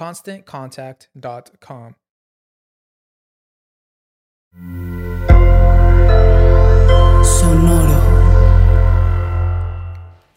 ConstantContact.com.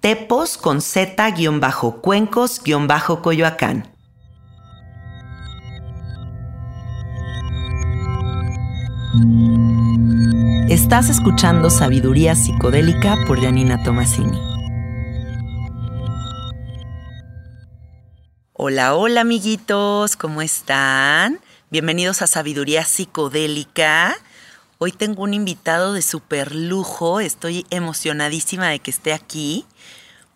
Tepos con Z-cuencos-coyoacán. Estás escuchando Sabiduría Psicodélica por Janina Tomasini. Hola, hola amiguitos, ¿cómo están? Bienvenidos a Sabiduría Psicodélica. Hoy tengo un invitado de super lujo, estoy emocionadísima de que esté aquí,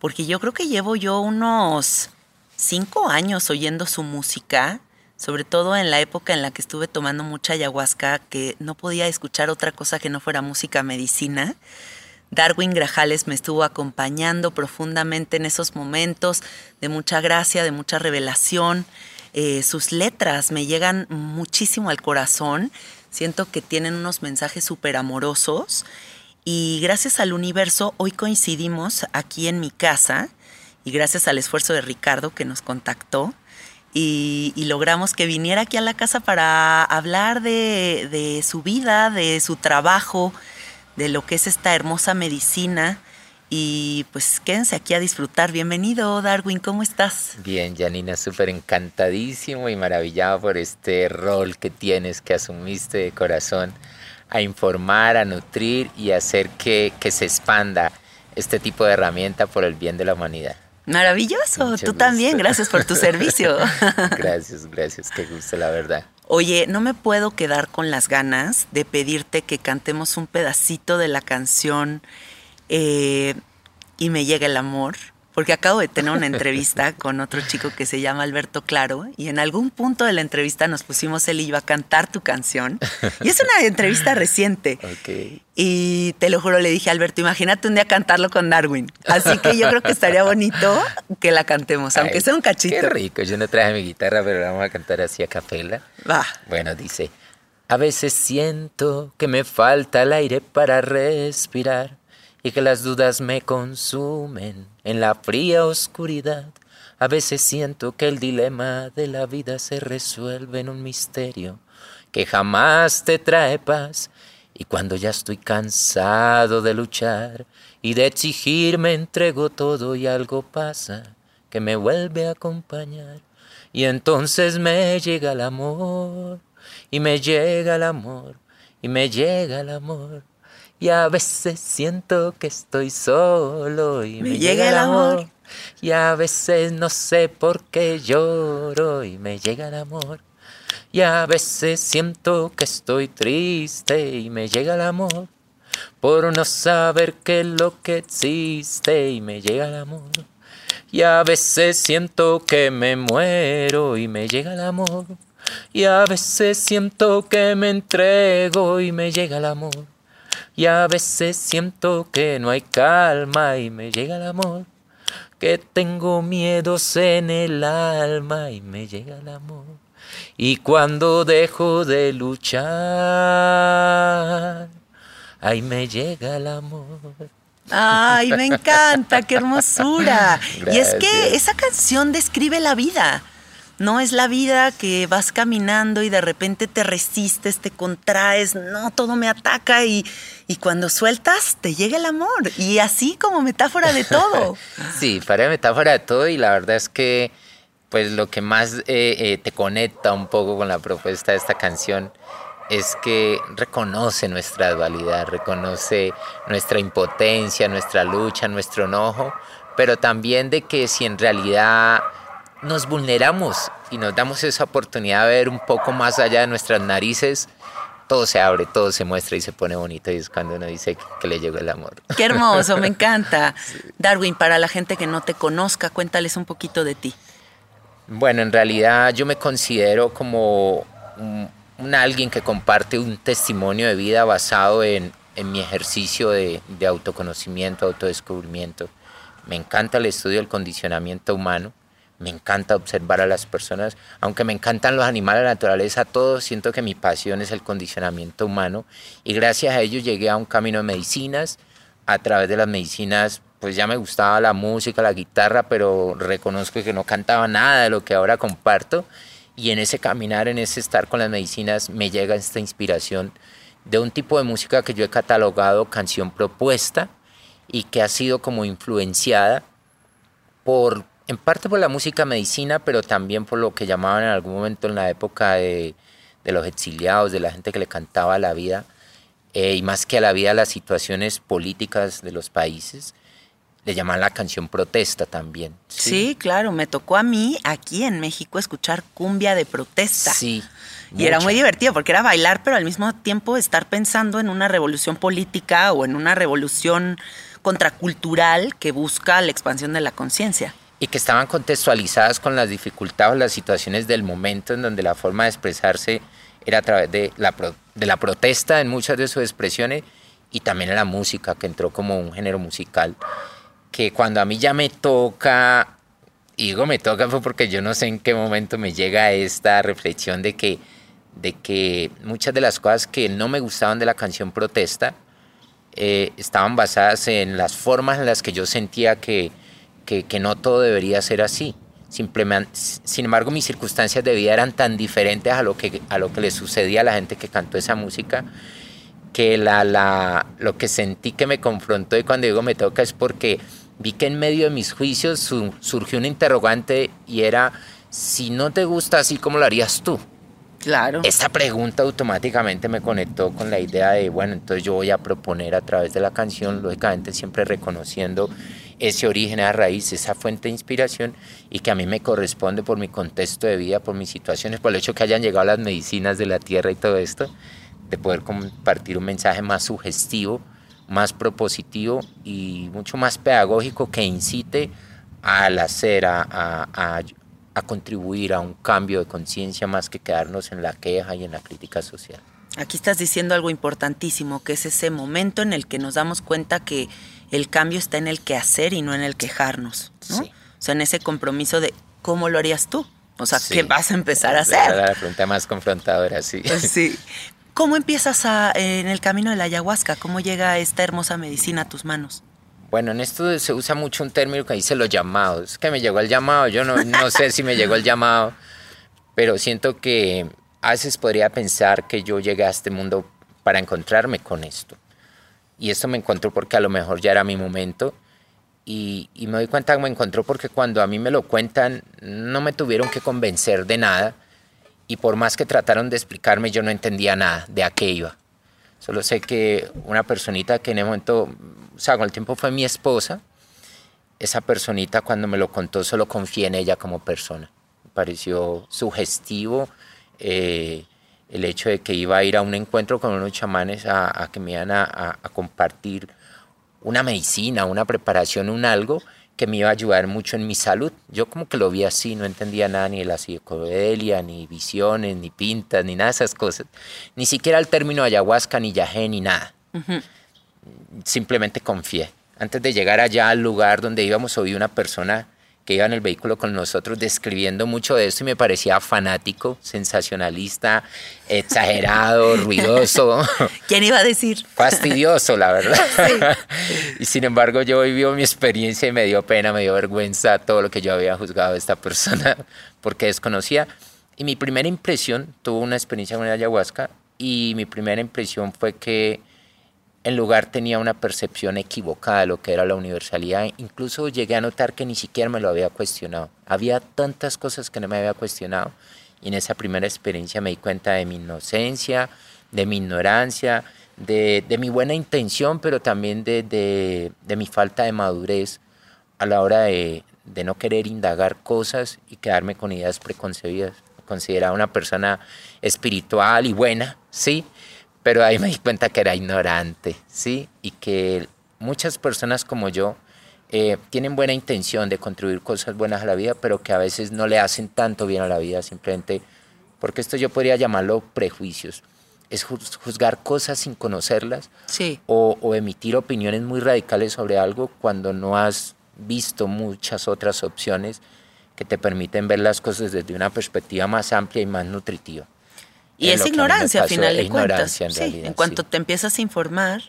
porque yo creo que llevo yo unos cinco años oyendo su música, sobre todo en la época en la que estuve tomando mucha ayahuasca, que no podía escuchar otra cosa que no fuera música medicina. Darwin Grajales me estuvo acompañando profundamente en esos momentos de mucha gracia, de mucha revelación. Eh, sus letras me llegan muchísimo al corazón Siento que tienen unos mensajes súper amorosos y gracias al universo hoy coincidimos aquí en mi casa y gracias al esfuerzo de Ricardo que nos contactó y, logramos que viniera aquí a la casa para hablar de, de su vida, de su trabajo, de lo que es esta hermosa medicina y pues quédense aquí a disfrutar. Bienvenido, Darwin, ¿cómo estás? Bien, Janina, súper encantadísimo y maravillado por este rol que tienes, que asumiste de corazón, a informar, a nutrir y hacer que, que se expanda este tipo de herramienta por el bien de la humanidad. Maravilloso, tú también, gracias por tu servicio. gracias, gracias, qué gusto, la verdad. Oye, no me puedo quedar con las ganas de pedirte que cantemos un pedacito de la canción eh, y me llega el amor porque acabo de tener una entrevista con otro chico que se llama Alberto Claro y en algún punto de la entrevista nos pusimos él y yo a cantar tu canción. Y es una entrevista reciente. Y te lo juro, le dije, Alberto, imagínate un día cantarlo con Darwin. Así que yo creo que estaría bonito que la cantemos, aunque sea un cachito. Qué rico, yo no traje mi guitarra, pero la vamos a cantar así a capela. Va. Bueno, dice, a veces siento que me falta el aire para respirar y que las dudas me consumen en la fría oscuridad. A veces siento que el dilema de la vida se resuelve en un misterio que jamás te trae paz. Y cuando ya estoy cansado de luchar y de exigir, me entrego todo y algo pasa que me vuelve a acompañar. Y entonces me llega el amor, y me llega el amor, y me llega el amor. Y a veces siento que estoy solo y me, llega el amor. Y a veces no sé por qué lloro y me llega el amor. Y a veces siento que estoy triste y me llega el amor. Por no saber qué es lo que existe y me llega el amor. Y a veces siento que me muero y me llega el amor. Y a veces siento que me entrego y me llega el amor. Y a veces siento que no hay calma y me llega el amor. Que tengo miedos en el alma y me llega el amor. Y cuando dejo de luchar, ahí me llega el amor. Ay, me encanta, qué hermosura. Y es que esa canción describe la vida. No es la vida que vas caminando y de repente te resistes, te contraes, no, todo me ataca y, cuando sueltas te llega el amor. Y así como metáfora de todo. sí, para metáfora de todo y la verdad es que pues lo que más eh, eh, te conecta un poco con la propuesta de esta canción es que reconoce nuestra dualidad, reconoce nuestra impotencia, nuestra lucha, nuestro enojo, pero también de que si en realidad nos vulneramos y nos damos esa oportunidad de ver un poco más allá de nuestras narices, todo se abre, todo se muestra y se pone bonito y es cuando uno dice que le llegó el amor. Qué hermoso, me encanta. Darwin, para la gente que no te conozca, cuéntales un poquito de ti. Bueno, en realidad yo me considero como un, alguien que comparte un testimonio de vida basado en, mi ejercicio de, de autoconocimiento, autodescubrimiento. Me encanta el estudio del condicionamiento humano me encanta observar a las personas, aunque me encantan los animales, la naturaleza, todo, siento que mi pasión es el condicionamiento humano y gracias a ello llegué a un camino de medicinas, a través de las medicinas pues ya me gustaba la música, la guitarra, pero reconozco que no cantaba nada de lo que ahora comparto. Y en ese caminar, en ese estar con las medicinas me llega esta inspiración de un tipo de música que yo he catalogado canción propuesta y que ha sido como influenciada por en parte por la música medicina, pero también por lo que llamaban en algún momento en la época de, los exiliados, de la gente que le cantaba a la vida, eh, y más que a la vida, las situaciones políticas de los países, le llamaban la canción protesta también. ¿sí? claro, me tocó a mí aquí en México escuchar cumbia de protesta. Sí. Y era muy divertido porque era bailar, pero al mismo tiempo estar pensando en una revolución política o en una revolución contracultural que busca la expansión de la conciencia y que estaban contextualizadas con las dificultades o las situaciones del momento en donde la forma de expresarse era a través de la, de la protesta en muchas de sus expresiones y también en la música, que entró como un género musical, que cuando a mí ya me toca, digo me toca fue porque yo no sé en qué momento me llega esta reflexión de que, de que muchas de las cosas que no me gustaban de la canción protesta eh, estaban basadas en las formas en las que yo sentía que que, no todo debería ser así. Simplemente, sin embargo, mis circunstancias de vida eran tan diferentes a lo que, a lo que le sucedía a la gente que cantó esa música que la, la, lo que sentí que me confrontó y cuando digo me toca es porque vi que en medio de mis juicios surgió un interrogante y era, si no te gusta así, ¿cómo lo harías tú? Claro. Esta pregunta automáticamente me conectó con la idea de, bueno, entonces yo voy a proponer a través de la canción, lógicamente siempre reconociendo ese origen, a raíz, esa fuente de inspiración y que a mí me corresponde por mi contexto de vida, por mis situaciones, por el hecho que hayan llegado las medicinas de la tierra y todo esto, de poder compartir un mensaje más sugestivo, más propositivo y mucho más pedagógico que incite al hacer, a, a, a contribuir a un cambio de conciencia más que quedarnos en la queja y en la crítica social. Aquí estás diciendo algo importantísimo, que es ese momento en el que nos damos cuenta que el cambio está en el que hacer y no en el quejarnos. ¿no? O sea, en ese compromiso de cómo lo harías tú. O sea, ¿qué vas a empezar a hacer? La pregunta más confrontadora, sí. Sí. ¿Cómo empiezas a, en el camino de la ayahuasca? ¿Cómo llega esta hermosa medicina a tus manos? Bueno, en esto se usa mucho un término que dice los llamados. que me llegó el llamado, yo no, no sé si me llegó el llamado, pero siento que a veces podría pensar que yo llegué a este mundo para encontrarme con esto. Y esto me encontró porque a lo mejor ya era mi momento. Y, me doy cuenta que me encontró porque cuando a mí me lo cuentan, no me tuvieron que convencer de nada. Y por más que trataron de explicarme, yo no entendía nada de a qué iba. Solo sé que una personita que en ese momento o sea, con el tiempo fue mi esposa, esa personita cuando me lo contó solo confié en ella como persona. Me pareció sugestivo eh, el hecho de que iba a ir a un encuentro con unos chamanes a, que me iban a, compartir una medicina, una preparación, un algo que me iba a ayudar mucho en mi salud. Yo como que lo vi así, no entendía nada ni de la psicodelia, ni visiones, ni pintas, ni nada de esas cosas. Ni siquiera el término ayahuasca, ni yagé, ni nada simplemente confié. Antes de llegar allá al lugar donde íbamos, oí una persona que iba en el vehículo con nosotros describiendo mucho de esto y me parecía fanático, sensacionalista, exagerado, ruidoso. ¿Quién iba a decir? Fastidioso, la verdad. Y sin embargo yo viví mi experiencia y me dio pena, me dio vergüenza todo lo que yo había juzgado de esta persona porque desconocía. Y mi primera impresión, tuvo una experiencia con el ayahuasca y mi primera impresión fue que en lugar tenía una percepción equivocada de lo que era la universalidad. Incluso llegué a notar que ni siquiera me lo había cuestionado. Había tantas cosas que no me había cuestionado y en esa primera experiencia me di cuenta de mi inocencia, de mi ignorancia, de, mi buena intención, pero también de, mi falta de madurez a la hora de, no querer indagar cosas y quedarme con ideas preconcebidas. Consideraba una persona espiritual y buena, sí, pero ahí me di cuenta que era ignorante, ¿sí? Y que muchas personas como yo eh, tienen buena intención de contribuir cosas buenas a la vida, pero que a veces no le hacen tanto bien a la vida, simplemente porque esto yo podría llamarlo prejuicios. Es juzgar cosas sin conocerlas sí. o, o emitir opiniones muy radicales sobre algo cuando no has visto muchas otras opciones que te permiten ver las cosas desde una perspectiva más amplia y más nutritiva. Y es ignorancia, al final de cuentas. En, sí, en cuanto te empiezas a informar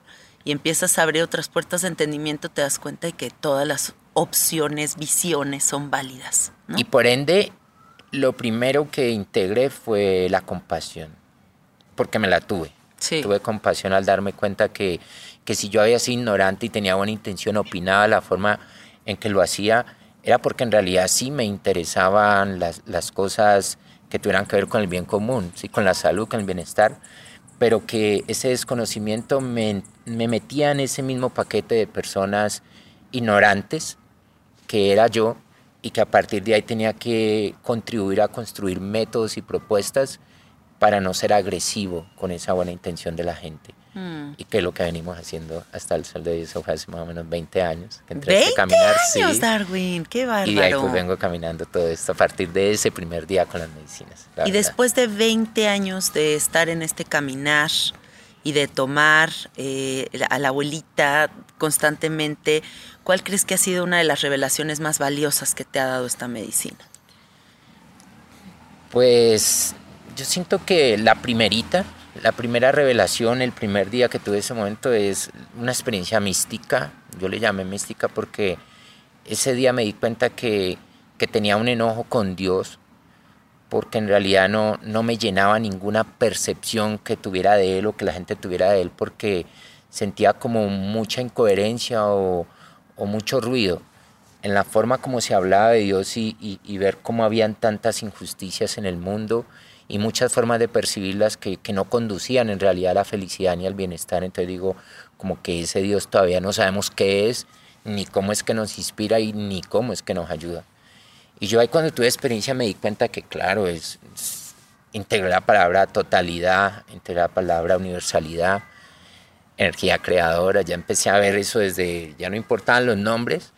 y empiezas a abrir otras puertas de entendimiento, te das cuenta de que todas las opciones, visiones son válidas. Y por ende, lo primero que integré fue la compasión, porque me la tuve. Tuve compasión al darme cuenta que, que si yo había sido ignorante y tenía buena intención, opinaba la forma en que lo hacía, era porque en realidad sí me interesaban las, las cosas que tuvieran que ver con el bien común, ¿sí? con la salud, con el bienestar, pero que ese desconocimiento me, me metía en ese mismo paquete de personas ignorantes que era yo y que a partir de ahí tenía que contribuir a construir métodos y propuestas para no ser agresivo con esa buena intención de la gente. Mm. Y que es lo que venimos haciendo hasta el sol de hoy, eso fue hace más o menos 20 años. Que entré 20 a caminar, años, Darwin, qué bárbaro. Y de ahí pues vengo caminando todo esto a partir de ese primer día con las medicinas. Y después de 20 años de estar en este caminar y de tomar eh, a la abuelita constantemente, ¿cuál crees que ha sido una de las revelaciones más valiosas que te ha dado esta medicina? Pues yo siento que la primerita, la primera revelación, el primer día que tuve ese momento es una experiencia mística. Yo le llamé mística porque ese día me di cuenta que, que tenía un enojo con Dios porque en realidad no, no me llenaba ninguna percepción que tuviera de Él o que la gente tuviera de Él porque sentía como mucha incoherencia o, o mucho ruido en la forma como se hablaba de Dios y, y, y ver cómo habían tantas injusticias en el mundo y muchas formas de percibirlas que, que, no conducían en realidad a la felicidad ni al bienestar. Entonces digo, como que ese Dios todavía no sabemos qué es, ni cómo es que nos inspira y ni cómo es que nos ayuda. Y yo ahí cuando tuve experiencia me di cuenta que claro, es, integrar la palabra totalidad, integrar la palabra universalidad, energía creadora, ya empecé a ver eso desde, ya no importaban los nombres,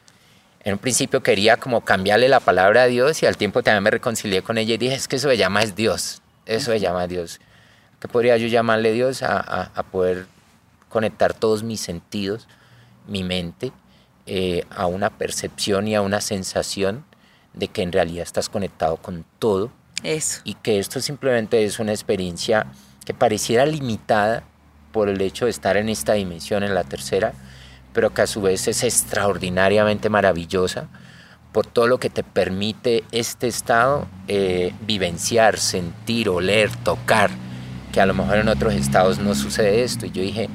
En un principio quería como cambiarle la palabra a Dios y al tiempo también me reconcilié con ella y dije, es que eso se llama es Dios, eso se llama Dios. ¿Qué podría yo llamarle Dios? A, a, poder conectar todos mis sentidos, mi mente, eh, a una percepción y a una sensación de que en realidad estás conectado con todo. Eso. Y que esto simplemente es una experiencia que pareciera limitada por el hecho de estar en esta dimensión, en la tercera, pero que a su vez es extraordinariamente maravillosa por todo lo que te permite este estado eh, vivenciar, sentir, oler, tocar, que a lo mejor en otros estados no sucede esto. Y yo dije,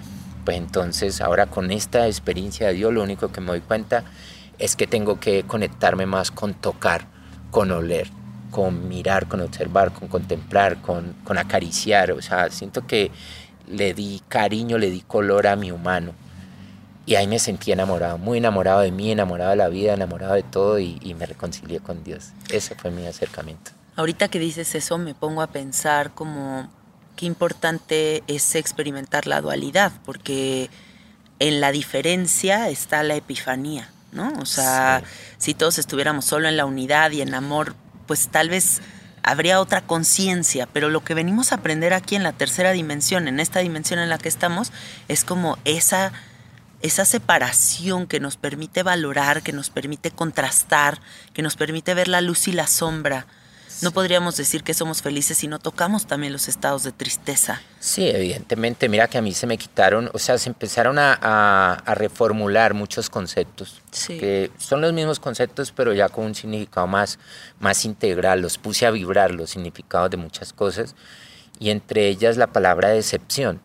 pues entonces ahora con esta experiencia de Dios lo único que me doy cuenta es que tengo que conectarme más con tocar, con oler, con mirar, con observar, con contemplar, con, con acariciar. O sea, siento que le di cariño, le di color a mi humano y ahí me sentí enamorado, muy enamorado de mí, enamorado de la vida, enamorado de todo y, me reconcilié con Dios. Ese fue mi acercamiento. Ahorita que dices eso me pongo a pensar como qué importante es experimentar la dualidad, porque en la diferencia está la epifanía, ¿no? O sea, si todos estuviéramos solo en la unidad y en amor, pues tal vez habría otra conciencia, pero lo que venimos a aprender aquí en la tercera dimensión, en esta dimensión en la que estamos, es como esa esa separación que nos permite valorar, que nos permite contrastar, que nos permite ver la luz y la sombra. No podríamos decir que somos felices si no tocamos también los estados de tristeza. Sí, evidentemente. Mira que a mí se me quitaron, o sea, se empezaron a, reformular muchos conceptos. Que son los mismos conceptos, pero ya con un significado más, más integral. Los puse a vibrar los significados de muchas cosas. Y entre ellas la palabra decepción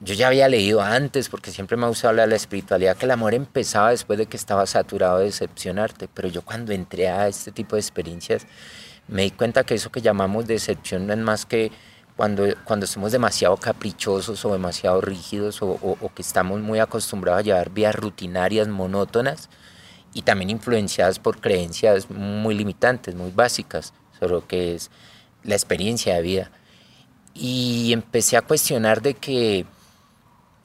yo ya había leído antes, porque siempre me ha gustado de la espiritualidad, que el amor empezaba después de que estaba saturado de decepcionarte, pero yo cuando entré a este tipo de experiencias me di cuenta que eso que llamamos decepción no es más que cuando, cuando somos demasiado caprichosos o demasiado rígidos o, o que estamos muy acostumbrados a llevar vidas rutinarias, monótonas y también influenciadas por creencias muy limitantes, muy básicas sobre lo que es la experiencia de vida. Y empecé a cuestionar de que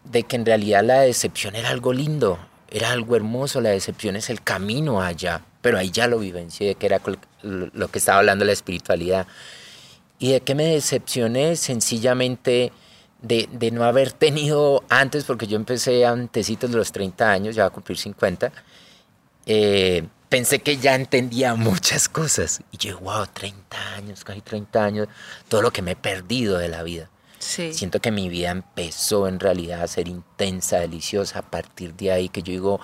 de que en realidad la decepción era algo lindo, era algo hermoso, la decepción es el camino allá, pero ahí ya lo vivencié, que era lo que estaba hablando la espiritualidad. Y de que me decepcioné sencillamente de, no haber tenido antes, porque yo empecé antesitos de los 30 años, ya a cumplir 50, eh, pensé que ya entendía muchas cosas. Y yo, wow, 30 años, casi 30 años, todo lo que me he perdido de la vida. Siento que mi vida empezó en realidad a ser intensa, deliciosa. A partir de ahí que yo digo,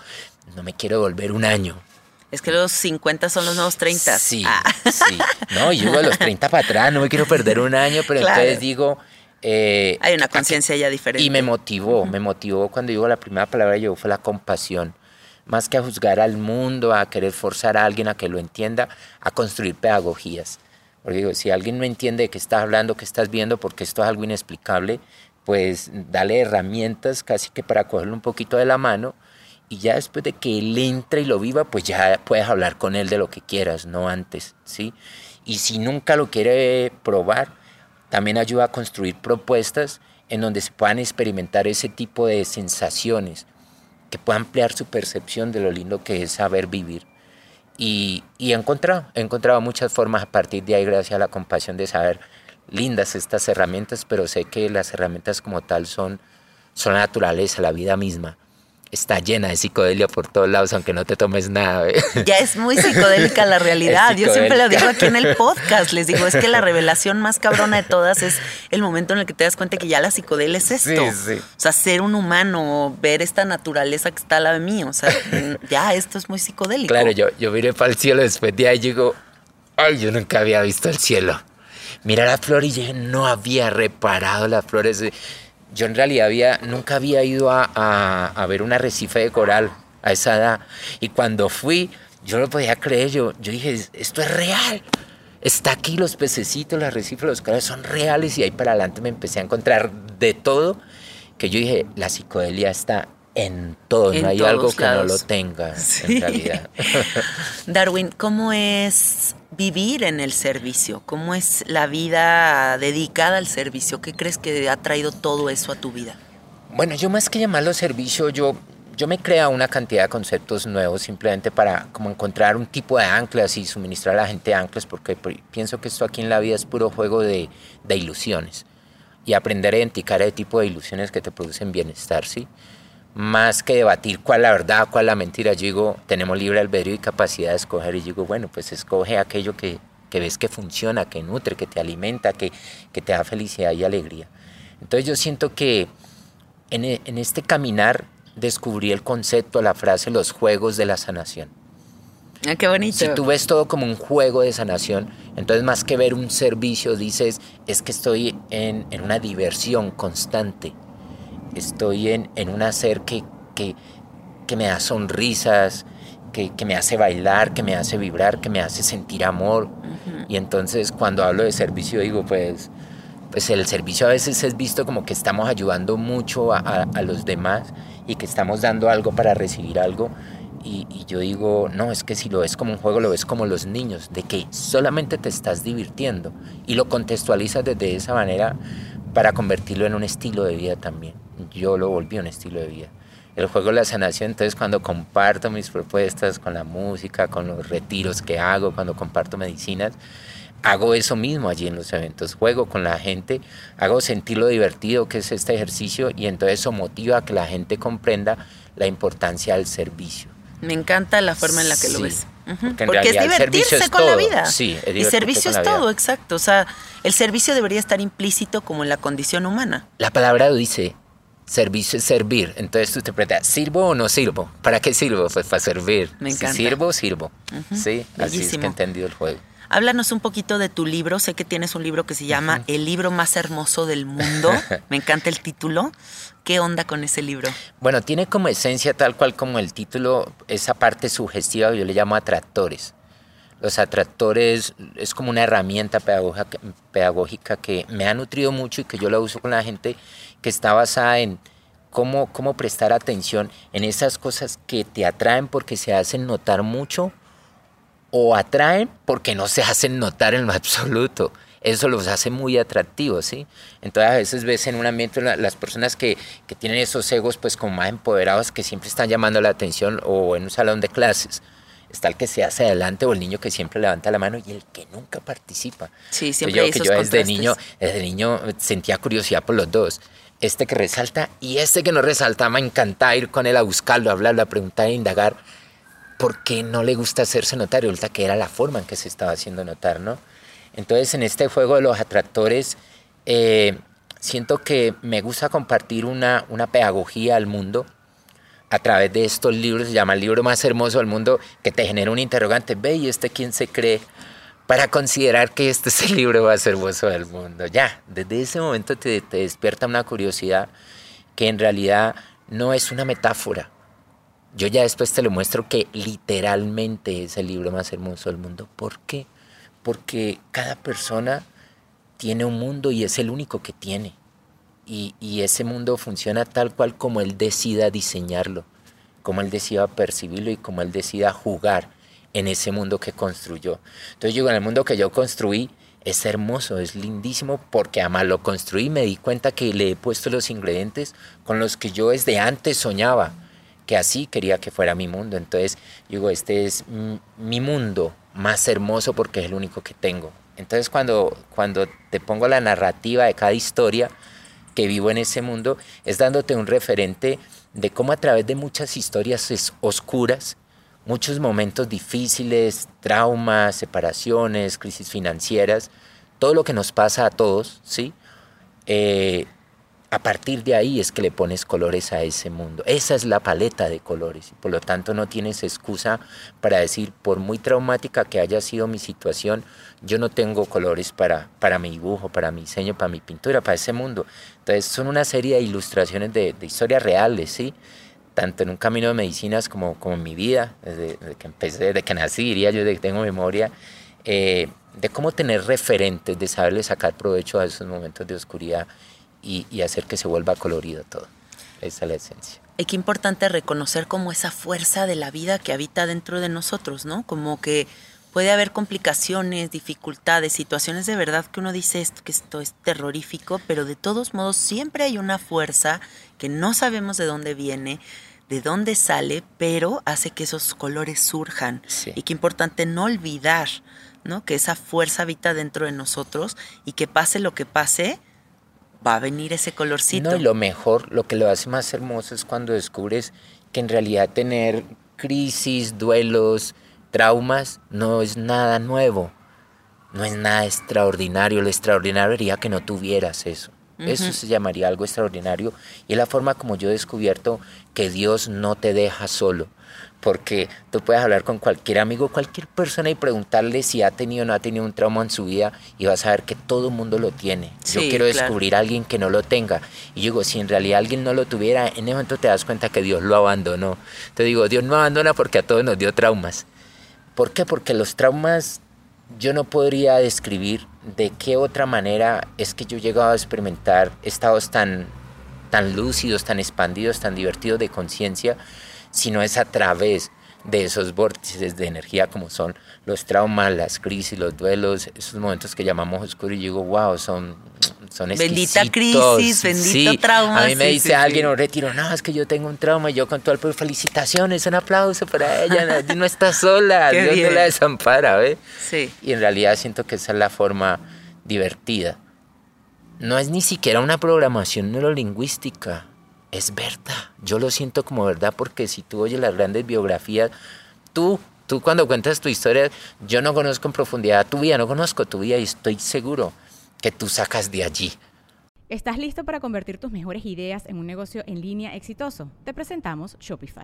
no me quiero volver un año. Es que los 50 son los nuevos 30. Sí, ah. sí. No, yo de los 30 para atrás, no me quiero perder un año, pero entonces digo... Eh, Hay una conciencia ya diferente. Y me motivó, me motivó cuando digo la primera palabra yo fue la compasión. Más que a juzgar al mundo, a querer forzar a alguien a que lo entienda, a construir pedagogías. Porque digo, si alguien no entiende de qué estás hablando, qué estás viendo, porque esto es algo inexplicable, pues dale herramientas casi que para cogerlo un poquito de la mano y ya después de que él entre y lo viva, pues ya puedes hablar con él de lo que quieras, no antes, ¿sí? Y si nunca lo quiere probar, también ayuda a construir propuestas en donde se puedan experimentar ese tipo de sensaciones, que pueda ampliar su percepción de lo lindo que es saber vivir. Y, he encontrado, he encontrado muchas formas a partir de ahí, gracias a la compasión de saber lindas estas herramientas, pero sé que las herramientas como tal son, son la naturaleza, la vida misma está llena de psicodelia por todos lados, aunque no te tomes nada. Ya es muy psicodélica la realidad. Yo siempre lo digo aquí en el podcast. Les digo, es que la revelación más cabrona de todas es el momento en el que te das cuenta que ya la psicodelia es esto. O sea, ser un humano, ver esta naturaleza que está al lado de mí. O sea, ya esto es muy psicodélico. Claro, yo, yo miré para el cielo después de ahí y digo, ay, yo nunca había visto el cielo. Mira la flor y yo no había reparado las flores yo en realidad había, nunca había ido a, a, ver un arrecife de coral a esa edad. Y cuando fui, yo no podía creer, yo, yo dije, esto es real. Está aquí los pececitos, los arrecifes, los corales son reales y ahí para adelante me empecé a encontrar de todo, que yo dije, la psicodelia está en todo, no hay algo que no lo tenga en realidad. Darwin, ¿cómo es vivir en el servicio? ¿Cómo es la vida dedicada al servicio? ¿Qué crees que ha traído todo eso a tu vida? Bueno, yo más que llamarlo servicio, yo, yo me crea una cantidad de conceptos nuevos simplemente para como encontrar un tipo de anclas y suministrar a la gente anclas porque pienso que esto aquí en la vida es puro juego de, de ilusiones y aprender a identificar el tipo de ilusiones que te producen bienestar, ¿sí? Más que debatir cuál es la verdad, cuál la mentira, yo digo, tenemos libre albedrío y capacidad de escoger y digo, bueno, pues escoge aquello que, que ves que funciona, que nutre, que te alimenta, que, que te da felicidad y alegría. Entonces yo siento que en, en este caminar descubrí el concepto, la frase, los juegos de la sanación. Ah, qué bonito. Si tú ves todo como un juego de sanación, entonces más que ver un servicio, dices, es que estoy en, en una diversión constante. Estoy en, en un hacer que, que, que me da sonrisas, que, que, me hace bailar, que me hace vibrar, que me hace sentir amor. Y entonces cuando hablo de servicio digo, pues, pues el servicio a veces es visto como que estamos ayudando mucho a, a, a los demás y que estamos dando algo para recibir algo. Y, y, yo digo, no, es que si lo ves como un juego, lo ves como los niños, de que solamente te estás divirtiendo y lo contextualizas desde esa manera para convertirlo en un estilo de vida también. Yo lo volví un estilo de vida. El juego de la sanación, entonces cuando comparto mis propuestas con la música, con los retiros que hago, cuando comparto medicinas, hago eso mismo allí en los eventos, juego con la gente, hago sentir lo divertido que es este ejercicio y entonces eso motiva a que la gente comprenda la importancia del servicio. Me encanta la forma en la que sí, lo ves. Uh -huh. Porque, porque es divertirse es con todo. la vida. Sí, es y servicio es todo, exacto. O sea, el servicio debería estar implícito como en la condición humana. La palabra dice, servicio es servir. Entonces tú te preguntas, ¿sirvo o no sirvo? ¿Para qué sirvo? Pues para servir. Me encanta. Si sirvo, sirvo. Uh -huh. Sí, Bellísimo. así es que he entendido el juego. Háblanos un poquito de tu libro. Sé que tienes un libro que se llama uh -huh. El libro más hermoso del mundo. Me encanta el título. ¿Qué onda con ese libro? Bueno, tiene como esencia tal cual como el título, esa parte sugestiva, yo le llamo atractores. Los atractores es como una herramienta pedagógica, que me ha nutrido mucho y que yo la uso con la gente, que está basada en cómo, cómo prestar atención en esas cosas que te atraen porque se hacen notar mucho o atraen porque no se hacen notar en lo absoluto. Eso los hace muy atractivos, ¿sí? Entonces a veces ves en un ambiente las personas que, que tienen esos egos pues como más empoderados que siempre están llamando la atención o en un salón de clases. Está el que se hace adelante o el niño que siempre levanta la mano y el que nunca participa. Sí, siempre Entonces, yo, que yo desde niño, desde niño sentía curiosidad por los dos. Este que resalta y este que no resalta, me encanta ir con él a buscarlo, a hablarlo, a preguntar, a indagar por qué no le gusta hacerse notar. Y resulta que era la forma en que se estaba haciendo notar, ¿no? Entonces, en este juego de los atractores, eh, siento que me gusta compartir una, una pedagogía al mundo a través de estos libros, se llama el libro más hermoso del mundo, que te genera un interrogante, ve, ¿y este quién se cree? Para considerar que este es el libro más hermoso del mundo. Ya, desde ese momento te, te despierta una curiosidad que en realidad no es una metáfora. Yo ya después te lo muestro que literalmente es el libro más hermoso del mundo. ¿Por qué? Porque cada persona tiene un mundo y es el único que tiene. Y, ese mundo funciona tal cual como él decida diseñarlo, como él decida percibirlo y como él decida jugar en ese mundo que construyó. Entonces yo en el mundo que yo construí es hermoso, es lindísimo, porque además lo construí me di cuenta que le he puesto los ingredientes con los que yo desde antes soñaba, que así quería que fuera mi mundo. Entonces digo, este es mi mundo, más hermoso porque es el único que tengo. Entonces cuando, cuando te pongo la narrativa de cada historia que vivo en ese mundo, es dándote un referente de cómo a través de muchas historias oscuras, muchos momentos difíciles, traumas, separaciones, crisis financieras, todo lo que nos pasa a todos, ¿sí? Eh, a partir de ahí es que le pones colores a ese mundo. Esa es la paleta de colores. Por lo tanto, no tienes excusa para decir, por muy traumática que haya sido mi situación, yo no tengo colores para, para mi dibujo, para mi diseño, para mi pintura, para ese mundo. Entonces, son una serie de ilustraciones de, de historias reales, ¿sí? Tanto en un camino de medicinas como, como en mi vida, desde, desde, que empecé, desde que nací, diría yo, desde que tengo memoria. Eh, de cómo tener referentes, de saberle sacar provecho a esos momentos de oscuridad y, y, hacer que se vuelva colorido todo. Esa es la esencia. Y qué importante reconocer como esa fuerza de la vida que habita dentro de nosotros, ¿no? Como que puede haber complicaciones, dificultades, situaciones de verdad que uno dice esto, que esto es terrorífico, pero de todos modos siempre hay una fuerza que no sabemos de dónde viene, de dónde sale, pero hace que esos colores surjan. Sí. Y qué importante no olvidar, ¿no? Que esa fuerza habita dentro de nosotros y que pase lo que pase, va a venir ese colorcito. No, y lo mejor, lo que lo hace más hermoso es cuando descubres que en realidad tener crisis, duelos, traumas, no es nada nuevo, no es nada extraordinario. Lo extraordinario sería que no tuvieras eso. Eso se llamaría algo extraordinario y es la forma como yo he descubierto que Dios no te deja solo. Porque tú puedes hablar con cualquier amigo, cualquier persona y preguntarle si ha tenido o no ha tenido un trauma en su vida y vas a ver que todo el mundo lo tiene. yo quiero claro. descubrir a alguien que no lo tenga. Y yo digo, si en realidad alguien no lo tuviera, en ese momento te das cuenta que Dios lo abandonó. Te digo, Dios no abandona porque a todos nos dio traumas. ¿Por qué? Porque los traumas yo no podría describir de qué otra manera es que yo he llegado a experimentar estados tan, tan lúcidos, tan expandidos, tan divertidos de conciencia, si no es a través de esos vórtices de energía como son los traumas, las crisis, los duelos, esos momentos que llamamos oscuros y digo, wow, son, son Bendita exquisitos". crisis, bendito Sí, trauma, A mí me sí, dice sí, alguien en un retiro, no, es que yo tengo un trauma y yo con todo el pueblo, felicitaciones, un aplauso para ella, no, no está sola, Dios bien. no la desampara, ¿ve? Sí. Y en realidad siento que esa es la forma divertida. No es ni siquiera una programación neurolingüística, es verdad. Yo lo siento como verdad porque si tú oyes las grandes biografías, tú, tú cuando cuentas tu historia, yo no conozco en profundidad tu vida, no conozco tu vida y estoy seguro que tú sacas de allí. ¿Estás listo para convertir tus mejores ideas en un negocio en línea exitoso? Te presentamos Shopify.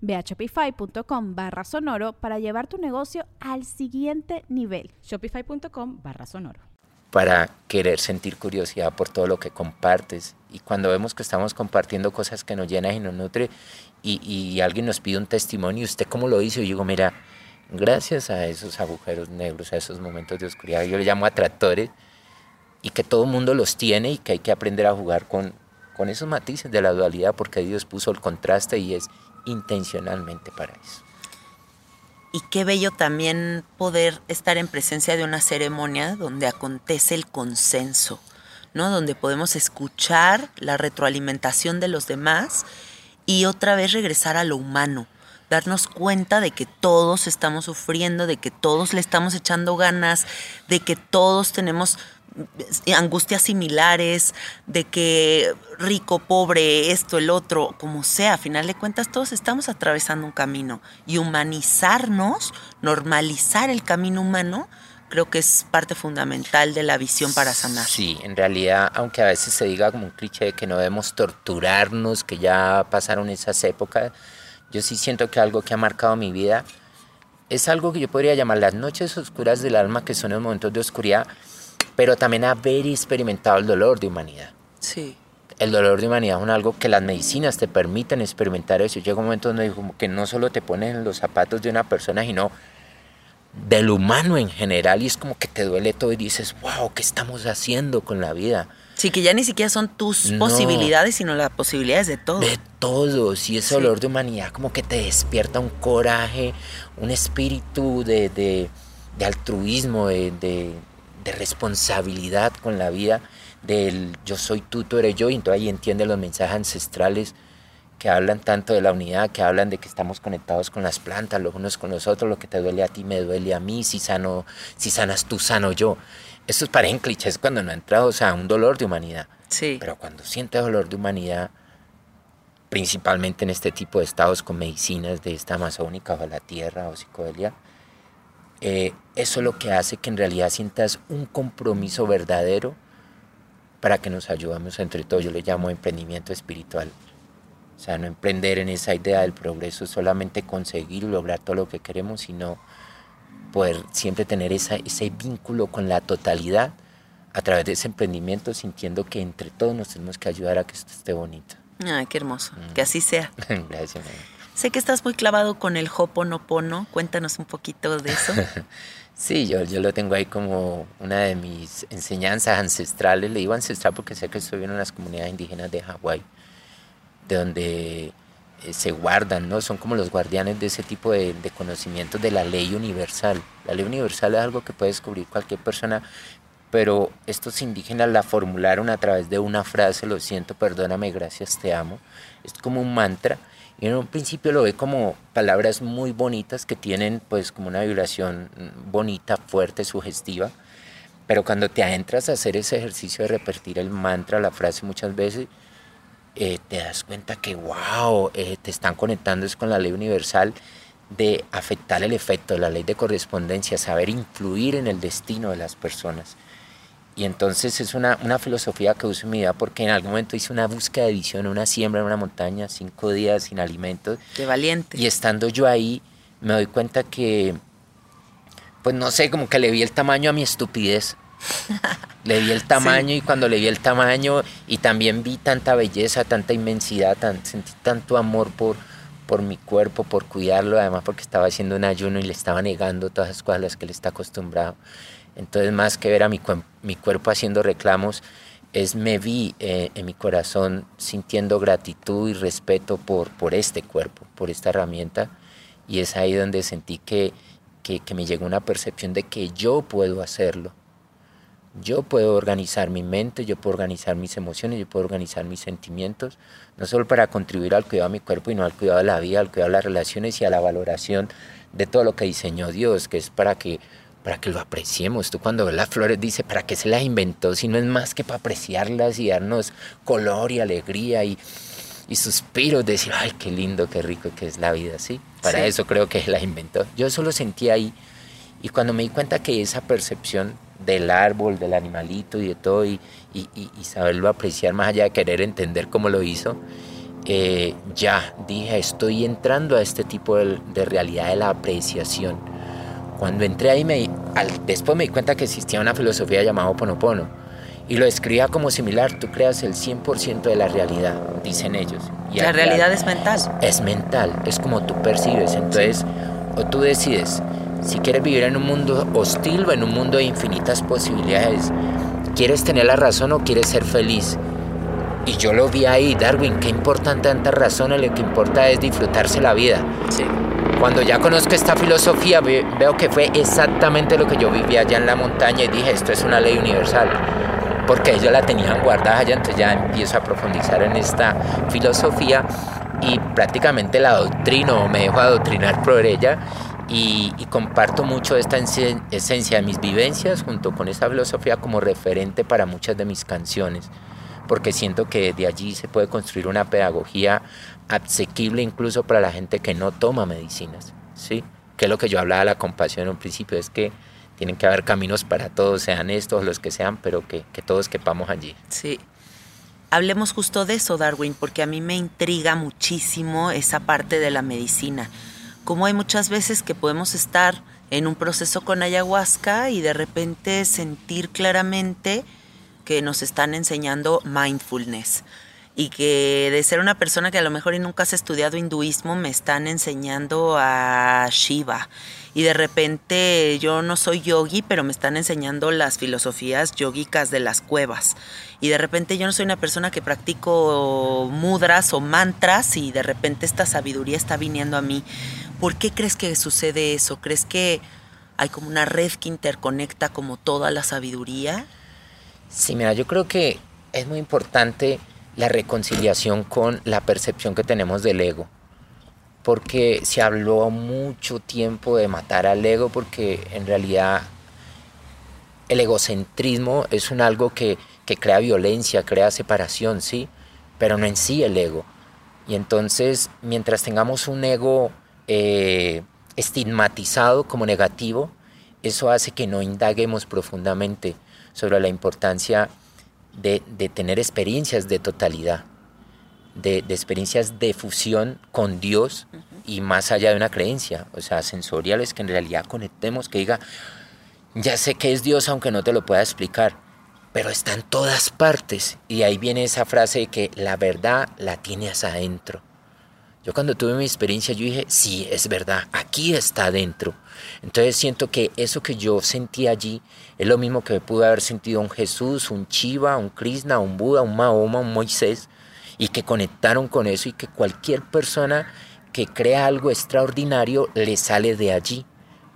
Ve a shopify.com barra sonoro para llevar tu negocio al siguiente nivel. Shopify.com barra sonoro. para querer sentir curiosidad por todo lo que compartes. Y cuando vemos que estamos compartiendo cosas que nos llenan y nos nutre y, y alguien nos pide un testimonio, ¿usted cómo lo hizo? Y yo digo, mira, gracias a esos agujeros negros, a esos momentos de oscuridad, yo le llamo atractores, y que todo el mundo los tiene y que hay que aprender a jugar con, con esos matices de la dualidad porque Dios puso el contraste y es intencionalmente para eso. Y qué bello también poder estar en presencia de una ceremonia donde acontece el consenso, ¿no? Donde podemos escuchar la retroalimentación de los demás y otra vez regresar a lo humano, darnos cuenta de que todos estamos sufriendo, de que todos le estamos echando ganas, de que todos tenemos angustias similares, de que rico, pobre, esto, el otro, como sea, a final de cuentas todos estamos atravesando un camino y humanizarnos, normalizar el camino humano, creo que es parte fundamental de la visión para sanar. Sí, en realidad, aunque a veces se diga como un cliché de que no debemos torturarnos, que ya pasaron esas épocas, yo sí siento que algo que ha marcado mi vida es algo que yo podría llamar las noches oscuras del alma, que son los momentos de oscuridad, pero también haber experimentado el dolor de humanidad. Sí. El dolor de humanidad es algo que las medicinas te permiten experimentar eso. Llega un momento donde como que no solo te ponen en los zapatos de una persona, sino del humano en general y es como que te duele todo y dices, wow, ¿qué estamos haciendo con la vida? Sí, que ya ni siquiera son tus No. posibilidades, sino las posibilidades de todo. De todos, y ese Sí. dolor de humanidad como que te despierta un coraje, un espíritu de, de- de altruismo, de, de- de responsabilidad con la vida, del yo soy tú, tú eres yo, y entonces ahí entiende los mensajes ancestrales que hablan tanto de la unidad, que hablan de que estamos conectados con las plantas, los unos con los otros, lo que te duele a ti me duele a mí, si, sano, si sanas tú, sano yo. Eso parecen clichés cuando no ha entrado, o sea, un dolor de humanidad. Sí. Pero cuando sientes dolor de humanidad, principalmente en este tipo de estados con medicinas de esta amazónica o la tierra o psicodelia, eh, eso es lo que hace que en realidad sientas un compromiso verdadero para que nos ayudemos entre todos. Yo le llamo emprendimiento espiritual O sea, no emprender en esa idea del progreso, solamente conseguir lograr todo lo que queremos, sino poder siempre tener esa, ese vínculo con la totalidad a través de ese emprendimiento, sintiendo que entre todos nos tenemos que ayudar a que esto esté bonito. Ay, qué hermoso. Que así sea. Gracias. Sé que estás muy clavado con el Hoponopono. Cuéntanos un poquito de eso. sí, yo, yo lo tengo ahí como una de mis enseñanzas ancestrales. Le digo ancestral porque sé que estoy en unas comunidades indígenas de Hawái, de donde eh, se guardan, ¿no? Son como los guardianes de ese tipo de, de conocimientos de la ley universal. La ley universal es algo que puede descubrir cualquier persona, pero estos indígenas la formularon a través de una frase, lo siento, perdóname, gracias, te amo. Es como un mantra y en un principio lo ve como palabras muy bonitas que tienen pues como una vibración bonita, fuerte, sugestiva. Pero cuando te adentras a hacer ese ejercicio de repetir el mantra, la frase muchas veces, eh, te das cuenta que, wow, eh, te están conectando es con la ley universal de afectar el efecto, la ley de correspondencia, saber influir en el destino de las personas. Y entonces es una, una, filosofía que uso en mi vida porque en algún momento hice una búsqueda de visión, una siembra en una montaña, cinco días sin alimentos. Qué valiente. Y estando yo ahí, me doy cuenta que, pues no sé, como que le vi el tamaño a mi estupidez. le vi el tamaño sí. y cuando le vi el tamaño y también vi tanta belleza, tanta inmensidad, tan, sentí tanto amor por, por mi cuerpo, por cuidarlo, además porque estaba haciendo un ayuno y le estaba negando todas las cosas a las que él está acostumbrado. Entonces, más que ver a mi, mi cuerpo haciendo reclamos, es me vi eh, en mi corazón sintiendo gratitud y respeto por, por este cuerpo, por esta herramienta. Y es ahí donde sentí que, que, que me llegó una percepción de que yo puedo hacerlo. Yo puedo organizar mi mente, yo puedo organizar mis emociones, yo puedo organizar mis sentimientos, no solo para contribuir al cuidado de mi cuerpo, sino al cuidado de la vida, al cuidado de las relaciones y a la valoración de todo lo que diseñó Dios, que es para que para que lo apreciemos. Tú cuando ves las flores dices, ¿para qué se las inventó? Si no es más que para apreciarlas y darnos color y alegría y, y suspiros, decir, ay, qué lindo, qué rico que es la vida, ¿sí? Para sí. eso creo que las inventó. Yo eso lo sentí ahí y cuando me di cuenta que esa percepción del árbol, del animalito y de todo y, y, y saberlo apreciar más allá de querer entender cómo lo hizo, eh, ya dije, estoy entrando a este tipo de, de realidad de la apreciación cuando entré ahí, me, al, después me di cuenta que existía una filosofía llamada Ponopono y lo escribía como similar, tú creas el 100% de la realidad, dicen ellos. Y la realidad es mental. Es mental, es como tú percibes. Entonces, o tú decides si quieres vivir en un mundo hostil o en un mundo de infinitas posibilidades. ¿Quieres tener la razón o quieres ser feliz? Y yo lo vi ahí, Darwin, qué importante tantas razones, lo que importa es disfrutarse la vida. Sí. Cuando ya conozco esta filosofía, veo que fue exactamente lo que yo vivía allá en la montaña y dije, esto es una ley universal, porque ellos la tenían guardada allá, entonces ya empiezo a profundizar en esta filosofía y prácticamente la adoctrino me dejo adoctrinar por ella y, y comparto mucho esta esencia de mis vivencias junto con esta filosofía como referente para muchas de mis canciones. Porque siento que de allí se puede construir una pedagogía asequible incluso para la gente que no toma medicinas, ¿sí? Que es lo que yo hablaba de la compasión en un principio, es que tienen que haber caminos para todos, sean estos, los que sean, pero que, que todos quepamos allí. Sí. Hablemos justo de eso, Darwin, porque a mí me intriga muchísimo esa parte de la medicina. Como hay muchas veces que podemos estar en un proceso con ayahuasca y de repente sentir claramente que nos están enseñando mindfulness y que de ser una persona que a lo mejor y nunca has estudiado hinduismo me están enseñando a Shiva y de repente yo no soy yogi pero me están enseñando las filosofías yogicas de las cuevas y de repente yo no soy una persona que practico mudras o mantras y de repente esta sabiduría está viniendo a mí ¿por qué crees que sucede eso? ¿crees que hay como una red que interconecta como toda la sabiduría? Sí, mira, yo creo que es muy importante la reconciliación con la percepción que tenemos del ego. Porque se habló mucho tiempo de matar al ego porque en realidad el egocentrismo es un algo que, que crea violencia, crea separación, sí, pero no en sí el ego. Y entonces, mientras tengamos un ego eh, estigmatizado como negativo, eso hace que no indaguemos profundamente sobre la importancia de, de, tener experiencias de totalidad. de, experiencias de fusión con Dios y más allá de una creencia, o sea, sensoriales que en realidad conectemos, que diga, ya sé que es Dios aunque no te lo pueda explicar, pero está en todas partes. Y ahí viene esa frase de que la verdad la tienes adentro. Yo cuando tuve mi experiencia, yo dije, sí, es verdad, aquí está adentro. Entonces siento que eso que yo sentí allí es lo mismo que pudo haber sentido un Jesús, un Chiva, un Krishna, un Buda, un Mahoma, un Moisés, y que conectaron con eso y que cualquier persona que crea algo extraordinario le sale de allí.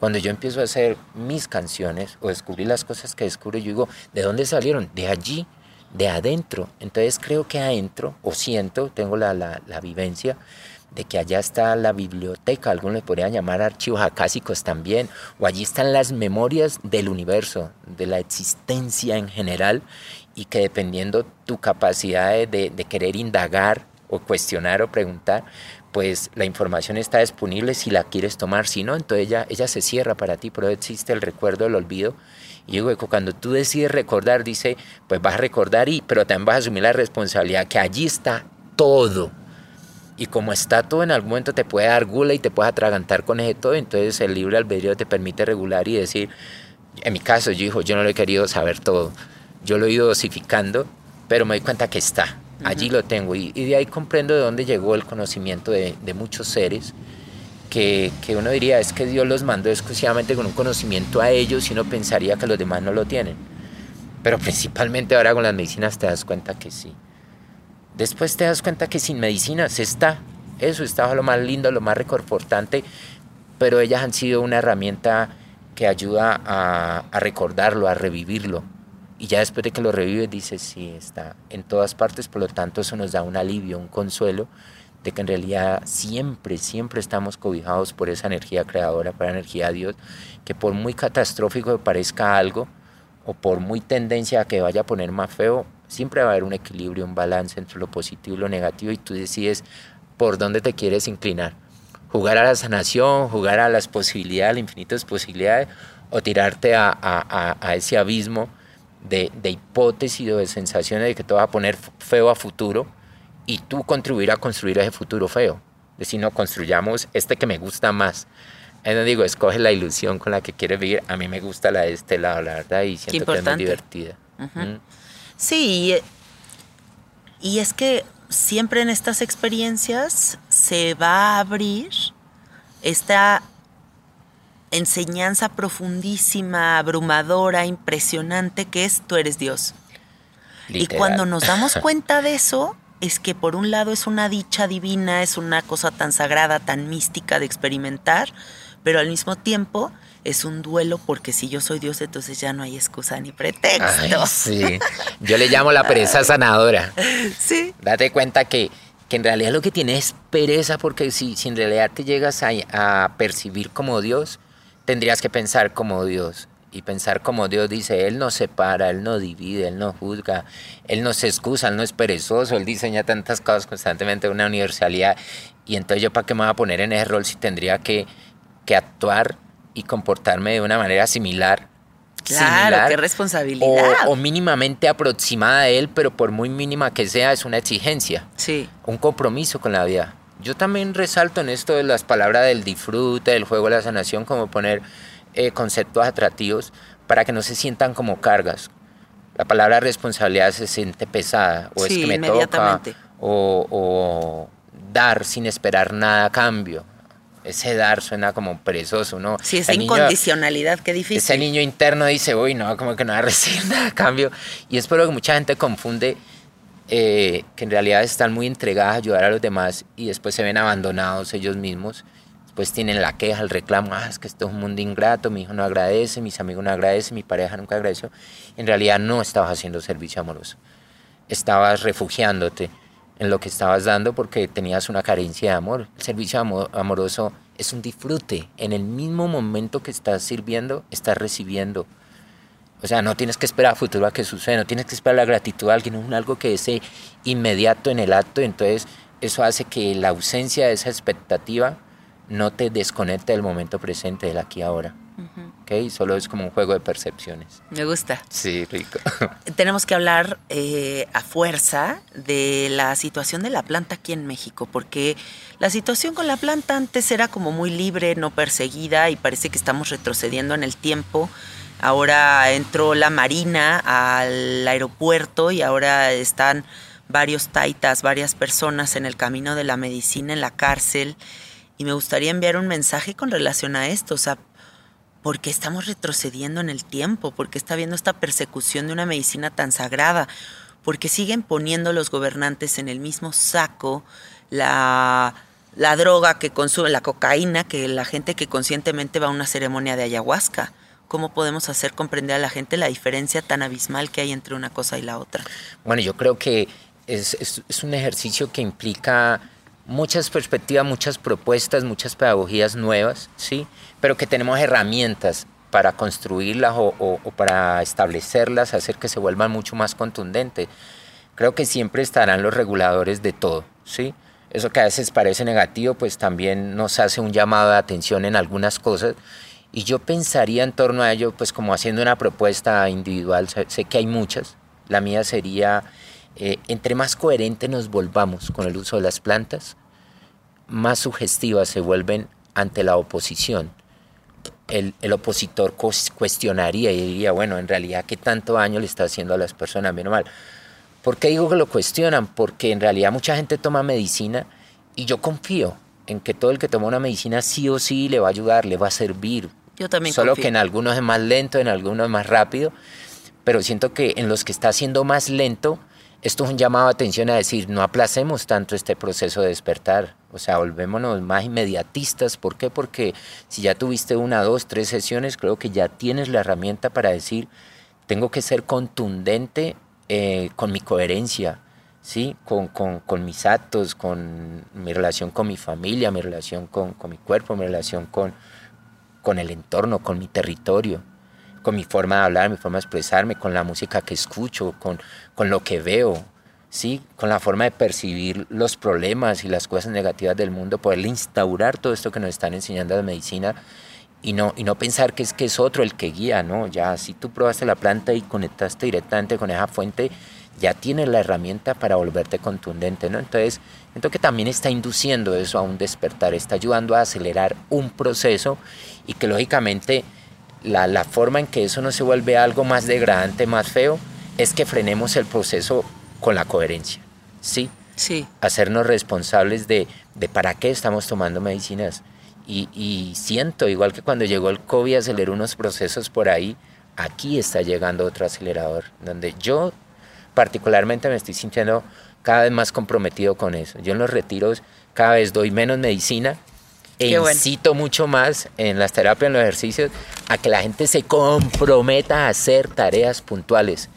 Cuando yo empiezo a hacer mis canciones o descubrir las cosas que descubro, yo digo, ¿de dónde salieron? De allí, de adentro. Entonces creo que adentro, o siento, tengo la, la vivencia, de que allá está la biblioteca, algunos le podrían llamar archivos acásicos también, o allí están las memorias del universo, de la existencia en general, y que dependiendo tu capacidad de, querer indagar o cuestionar o preguntar, pues la información está disponible si la quieres tomar, si no, entonces ella, ella se cierra para ti, pero existe el recuerdo, el olvido. Y digo, cuando tú decides recordar, dice, pues vas a recordar, y, pero también vas a asumir la responsabilidad que allí está todo y como está todo, en algún momento te puede dar gula y te puedes atragantar con ese todo. Entonces el libre albedrío te permite regular y decir, en mi caso, yo yo no lo he querido saber todo. Yo lo he ido dosificando, pero me doy cuenta que está. Allí lo tengo. Y, de ahí comprendo de dónde llegó el conocimiento de, de muchos seres. Que, que, uno diría es que Dios los mandó exclusivamente con un conocimiento a ellos y uno pensaría que los demás no lo tienen. Pero principalmente ahora con las medicinas te das cuenta que sí. Después te das cuenta que sin medicinas está. Eso estaba lo más lindo, lo más reconfortante, pero ellas han sido una herramienta que ayuda a, recordarlo, a revivirlo. Y ya después de que lo revives, dices, sí, está en todas partes, por lo tanto eso nos da un alivio, un consuelo de que en realidad siempre, siempre estamos cobijados por esa energía creadora, por la energía de Dios, que por muy catastrófico que parezca algo, o por muy tendencia a que vaya a poner más feo, Siempre va a haber un equilibrio, un balance entre lo positivo y lo negativo y tú decides por dónde te quieres inclinar. Jugar a la sanación, jugar a las posibilidades, las infinitas posibilidades, o tirarte a, ese abismo de, hipótesis o de sensaciones de que te vas a poner feo a futuro y tú contribuir a construir ese futuro feo. Decir, no construyamos este que me gusta más. no digo, escoge la ilusión con la que quieres vivir. A mí me gusta la de este lado, la verdad, y siento que es muy divertida. Sí, y es que siempre en estas experiencias se va a abrir esta enseñanza profundísima, abrumadora, impresionante que es tú eres Dios. Y cuando nos damos cuenta de eso, es que por un lado es una dicha divina, es una cosa tan sagrada, tan mística de experimentar, pero al mismo tiempo es un duelo porque si yo soy Dios, entonces ya no hay excusa ni pretexto. sí, yo le llamo la pereza sanadora. Sí. Date cuenta que, que en realidad lo que tiene es pereza porque si, si en realidad te llegas a, a percibir como Dios, tendrías que pensar como Dios y pensar como Dios dice, Él no separa, Él no divide, Él no juzga, Él no se excusa, Él no es perezoso, Él diseña tantas cosas constantemente, una universalidad. Y entonces yo para qué me voy a poner en ese rol si tendría que, que actuar y comportarme de una manera similar. Claro, qué responsabilidad. O, mínimamente aproximada a él, pero por muy mínima que sea, es una exigencia. Sí. Un compromiso con la vida. Yo también resalto en esto de las palabras del disfrute, del juego de la sanación, como poner eh, conceptos atractivos para que no se sientan como cargas. La palabra responsabilidad se siente pesada, o es que me toca, o, o dar sin esperar nada a cambio ese dar suena como perezoso, ¿no? Sí, esa incondicionalidad, qué difícil. Ese niño interno dice, uy, no, como que no va a recibir nada a cambio. Y es por lo que mucha gente confunde eh, que en realidad están muy entregadas a ayudar a los demás y después se ven abandonados ellos mismos. Después tienen la queja, el reclamo, ah, es que esto es un mundo ingrato, mi hijo no agradece, mis amigos no agradecen, mi pareja nunca agradeció. En realidad no estabas haciendo servicio amoroso. Estabas refugiándote en lo que estabas dando porque tenías una carencia de amor. El servicio amoroso es un disfrute. En el mismo momento que estás sirviendo, estás recibiendo. O sea, no tienes que esperar a futuro a que suceda, no tienes que esperar la gratitud a alguien, es algo que es inmediato en el acto. Entonces, eso hace que la ausencia de esa expectativa no te desconecte del momento presente, del aquí ahora. ¿Ok? Solo es como un juego de percepciones. Me gusta. Sí, rico. Tenemos que hablar eh, a fuerza de la situación de la planta aquí en México, porque la situación con la planta antes era como muy libre, no perseguida, y parece que estamos retrocediendo en el tiempo. Ahora entró la Marina al aeropuerto y ahora están varios taitas, varias personas en el camino de la medicina en la cárcel. Y me gustaría enviar un mensaje con relación a esto. O sea, ¿por qué estamos retrocediendo en el tiempo? ¿Por qué está habiendo esta persecución de una medicina tan sagrada? ¿Por qué siguen poniendo los gobernantes en el mismo saco la, la droga que consume, la cocaína, que la gente que conscientemente va a una ceremonia de ayahuasca? ¿Cómo podemos hacer comprender a la gente la diferencia tan abismal que hay entre una cosa y la otra? Bueno, yo creo que es, es, un ejercicio que implica muchas perspectivas, muchas propuestas, muchas pedagogías nuevas, ¿sí? Pero que tenemos herramientas para construirlas o, para establecerlas, hacer que se vuelvan mucho más contundentes. Creo que siempre estarán los reguladores de todo, ¿sí? Eso que a veces parece negativo, pues también nos hace un llamado de atención en algunas cosas y yo pensaría en torno a ello, pues como haciendo una propuesta individual, sé que hay muchas, la mía sería, eh, entre más coherente nos volvamos con el uso de las plantas, más sugestivas se vuelven ante la oposición. El, el, opositor cuestionaría y diría, bueno, en realidad, ¿qué tanto daño le está haciendo a las personas? Bien mal. ¿Por qué digo que lo cuestionan? Porque en realidad mucha gente toma medicina y yo confío en que todo el que toma una medicina sí o sí le va a ayudar, le va a servir, yo también Solo que en algunos es más lento, en algunos es más rápido, pero siento que en los que está siendo más lento, esto es un llamado de atención a decir, no aplacemos tanto este proceso de despertar, o sea, volvémonos más inmediatistas. ¿Por qué? Porque si ya tuviste una, dos, tres sesiones, creo que ya tienes la herramienta para decir, tengo que ser contundente eh, con mi coherencia, ¿sí? Con, con, con, mis actos, con mi relación con mi familia, mi relación con, con mi cuerpo, mi relación con, con el entorno, con mi territorio, con mi forma de hablar, mi forma de expresarme, con la música que escucho, con, con lo que veo, ¿sí? con la forma de percibir los problemas y las cosas negativas del mundo, poderle instaurar todo esto que nos están enseñando de medicina y no, y no pensar que es que es otro el que guía, ¿no? Ya si tú probaste la planta y conectaste directamente con esa fuente, ya tienes la herramienta para volverte contundente, ¿no? Entonces, siento que también está induciendo eso a un despertar, está ayudando a acelerar un proceso y que lógicamente la, la forma en que eso no se vuelve algo más degradante, más feo, es que frenemos el proceso con la coherencia, ¿sí? Sí. Hacernos responsables de, de para qué estamos tomando medicinas. Y, y siento, igual que cuando llegó el COVID, aceleró unos procesos por ahí, aquí está llegando otro acelerador, donde yo particularmente me estoy sintiendo cada vez más comprometido con eso. Yo en los retiros cada vez doy menos medicina e incito mucho más en las terapias, en los ejercicios, a que la gente se comprometa a hacer tareas puntuales.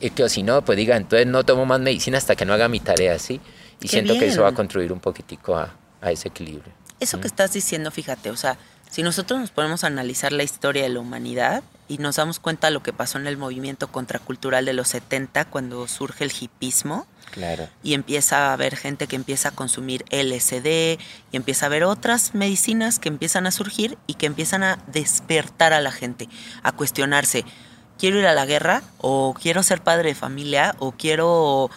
Y que si no, pues diga, entonces no tomo más medicina hasta que no haga mi tarea, ¿sí? Y siento que eso va a contribuir un poquitico a, a ese equilibrio. Eso que estás diciendo, fíjate, o sea, si nosotros nos ponemos a analizar la historia de la humanidad y nos damos cuenta de lo que pasó en el movimiento contracultural de los 70 cuando surge el hipismo, claro. y empieza a haber gente que empieza a consumir LSD y empieza a haber otras medicinas que empiezan a surgir y que empiezan a despertar a la gente, a cuestionarse, quiero ir a la guerra o quiero ser padre de familia o quiero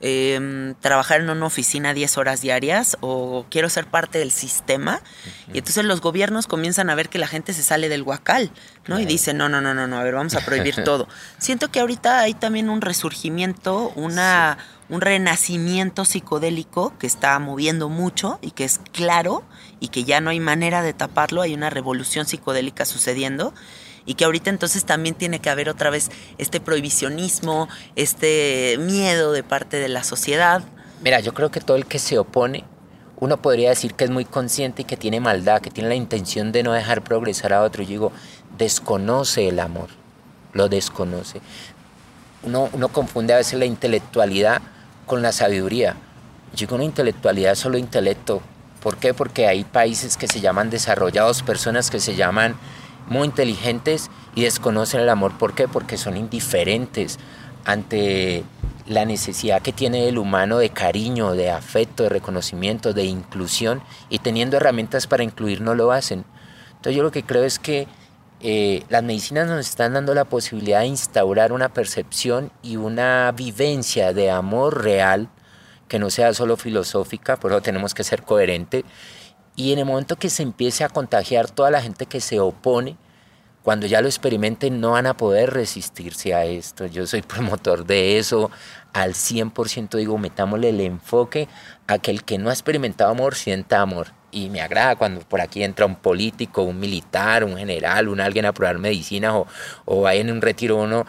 Em, trabajar en una oficina 10 horas diarias o quiero ser parte del sistema. Y entonces los gobiernos comienzan a ver que la gente se sale del huacal, ¿no? Y dicen, no, no, no, no, no, a ver, vamos a prohibir todo. Siento que ahorita hay también un resurgimiento, una, un renacimiento psicodélico que está moviendo mucho y que es claro y que ya no hay manera de taparlo, hay una revolución psicodélica sucediendo y que ahorita entonces también tiene que haber otra vez este prohibicionismo, este miedo de parte de la sociedad. Mira, yo creo que todo el que se opone, uno podría decir que es muy consciente y que tiene maldad, que tiene la intención de no dejar progresar a otro. Yo digo, desconoce el amor, lo desconoce. Uno, uno confunde a veces la intelectualidad con la sabiduría. Yo digo, una intelectualidad es solo intelecto. ¿Por qué? Porque hay países que se llaman desarrollados, personas que se llaman muy inteligentes y desconocen el amor. ¿Por qué? Porque son indiferentes ante la necesidad que tiene el humano de cariño, de afecto, de reconocimiento, de inclusión y teniendo herramientas para incluir no lo hacen. Entonces yo lo que creo es que eh, las medicinas nos están dando la posibilidad de instaurar una percepción y una vivencia de amor real que no sea solo filosófica, por eso tenemos que ser coherentes. Y en el momento que se empiece a contagiar toda la gente que se opone, cuando ya lo experimenten no van a poder resistirse a esto. Yo soy promotor de eso. Al 100% digo, metámosle el enfoque a que el que no ha experimentado amor sienta amor. Y me agrada cuando por aquí entra un político, un militar, un general, un alguien a probar medicinas o, o hay en un retiro uno,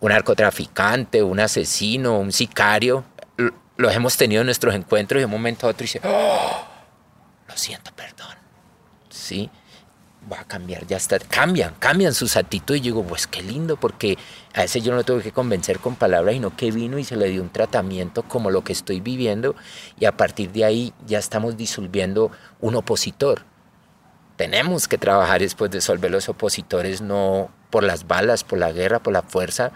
un narcotraficante, un asesino, un sicario. Los hemos tenido en nuestros encuentros y en un momento a otro dice, oh, lo siento, perdón. ¿Sí? va a cambiar, ya está, cambian, cambian sus actitudes. Y digo, pues qué lindo, porque a ese yo no lo tuve que convencer con palabras, sino que vino y se le dio un tratamiento como lo que estoy viviendo, y a partir de ahí ya estamos disolviendo un opositor. Tenemos que trabajar después de disolver los opositores, no por las balas, por la guerra, por la fuerza,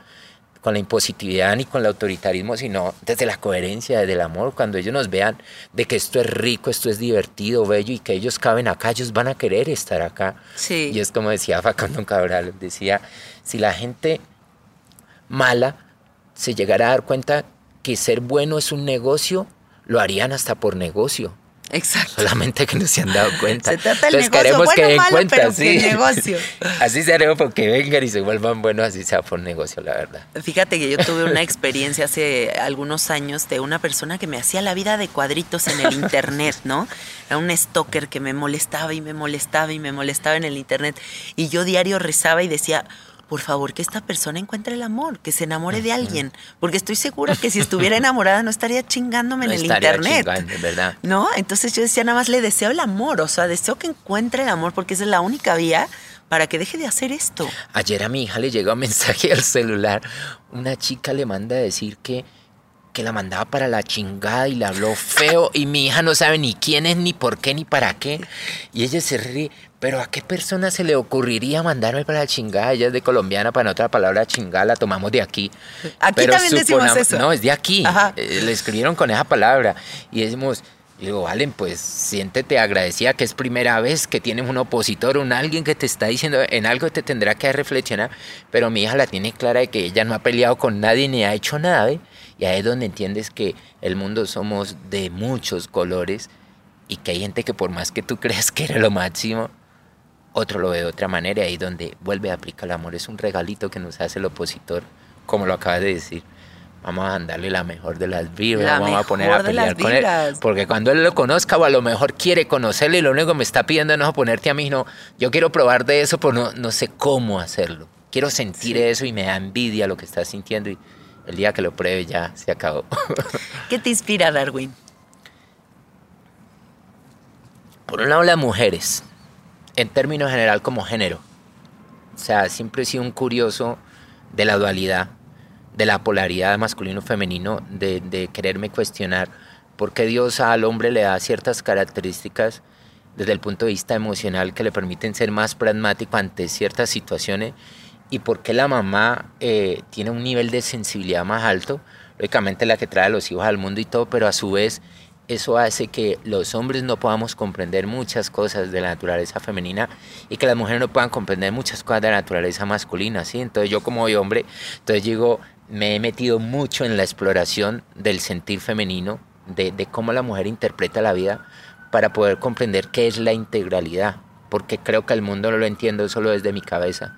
con la impositividad ni con el autoritarismo, sino desde la coherencia, desde el amor. Cuando ellos nos vean de que esto es rico, esto es divertido, bello y que ellos caben acá, ellos van a querer estar acá. Sí. Y es como decía Facundo Cabral, decía, si la gente mala se llegara a dar cuenta que ser bueno es un negocio, lo harían hasta por negocio. Exacto. Solamente que no se han dado cuenta. Se trata del negocio, queremos bueno, que den malo, cuenta, pero sí. negocio. Así seremos porque vengan y se vuelvan buenos, así sea por negocio, la verdad. Fíjate que yo tuve una experiencia hace algunos años de una persona que me hacía la vida de cuadritos en el internet, ¿no? Era un stalker que me molestaba y me molestaba y me molestaba en el internet. Y yo diario rezaba y decía, por favor que esta persona encuentre el amor, que se enamore de alguien, porque estoy segura que si estuviera enamorada no estaría chingándome en el internet. ¿verdad? ¿No? Entonces yo decía, nada más le deseo el amor, o sea, deseo que encuentre el amor porque esa es la única vía para que deje de hacer esto. Ayer a mi hija le llegó un mensaje al celular, una chica le manda a decir que que la mandaba para la chingada y le habló feo y mi hija no sabe ni quién es, ni por qué, ni para qué. Y ella se ríe, pero ¿a qué persona se le ocurriría mandarme para la chingada? Ella es de colombiana, para otra palabra chingada la tomamos de aquí. Aquí también decimos eso. No, es de aquí. Eh, le escribieron con esa palabra y decimos... digo, Valen, pues siéntete agradecida que es primera vez que tienes un opositor, un alguien que te está diciendo en algo te tendrá que reflexionar, pero mi hija la tiene clara de que ella no ha peleado con nadie ni ha hecho nada, ¿eh? Y ahí es donde entiendes que el mundo somos de muchos colores y que hay gente que por más que tú creas que era lo máximo, otro lo ve de otra manera. Ahí donde vuelve a aplicar el amor. Es un regalito que nos hace el opositor, como lo acabas de decir. Vamos a darle la mejor de las vibras, vamos a poner a pelear con él. Porque cuando él lo conozca, o a lo mejor quiere conocerle y lo único que me está pidiendo no es ponerte a mí, no. Yo quiero probar de eso, pero no, no sé cómo hacerlo. Quiero sentir eso y me da envidia lo que estás sintiendo. Y, el día que lo pruebe ya se acabó. ¿Qué te inspira, Darwin? Por un lado, las mujeres, en términos general como género. O sea, siempre he sido un curioso de la dualidad, de la polaridad masculino-femenino, de, quererme cuestionar por qué Dios al hombre le da ciertas características desde el punto de vista emocional que le permiten ser más pragmático ante ciertas situaciones y por qué la mamá eh, tiene un nivel de sensibilidad más alto, lógicamente la que trae a los hijos al mundo y todo, pero a su vez eso hace que los hombres no podamos comprender muchas cosas de la naturaleza femenina y que las mujeres no puedan comprender muchas cosas de la naturaleza masculina, ¿sí? Entonces yo como hombre, entonces digo, me he metido mucho en la exploración del sentir femenino, de, de cómo la mujer interpreta la vida para poder comprender qué es la integralidad, porque creo que el mundo no lo entiendo solo desde mi cabeza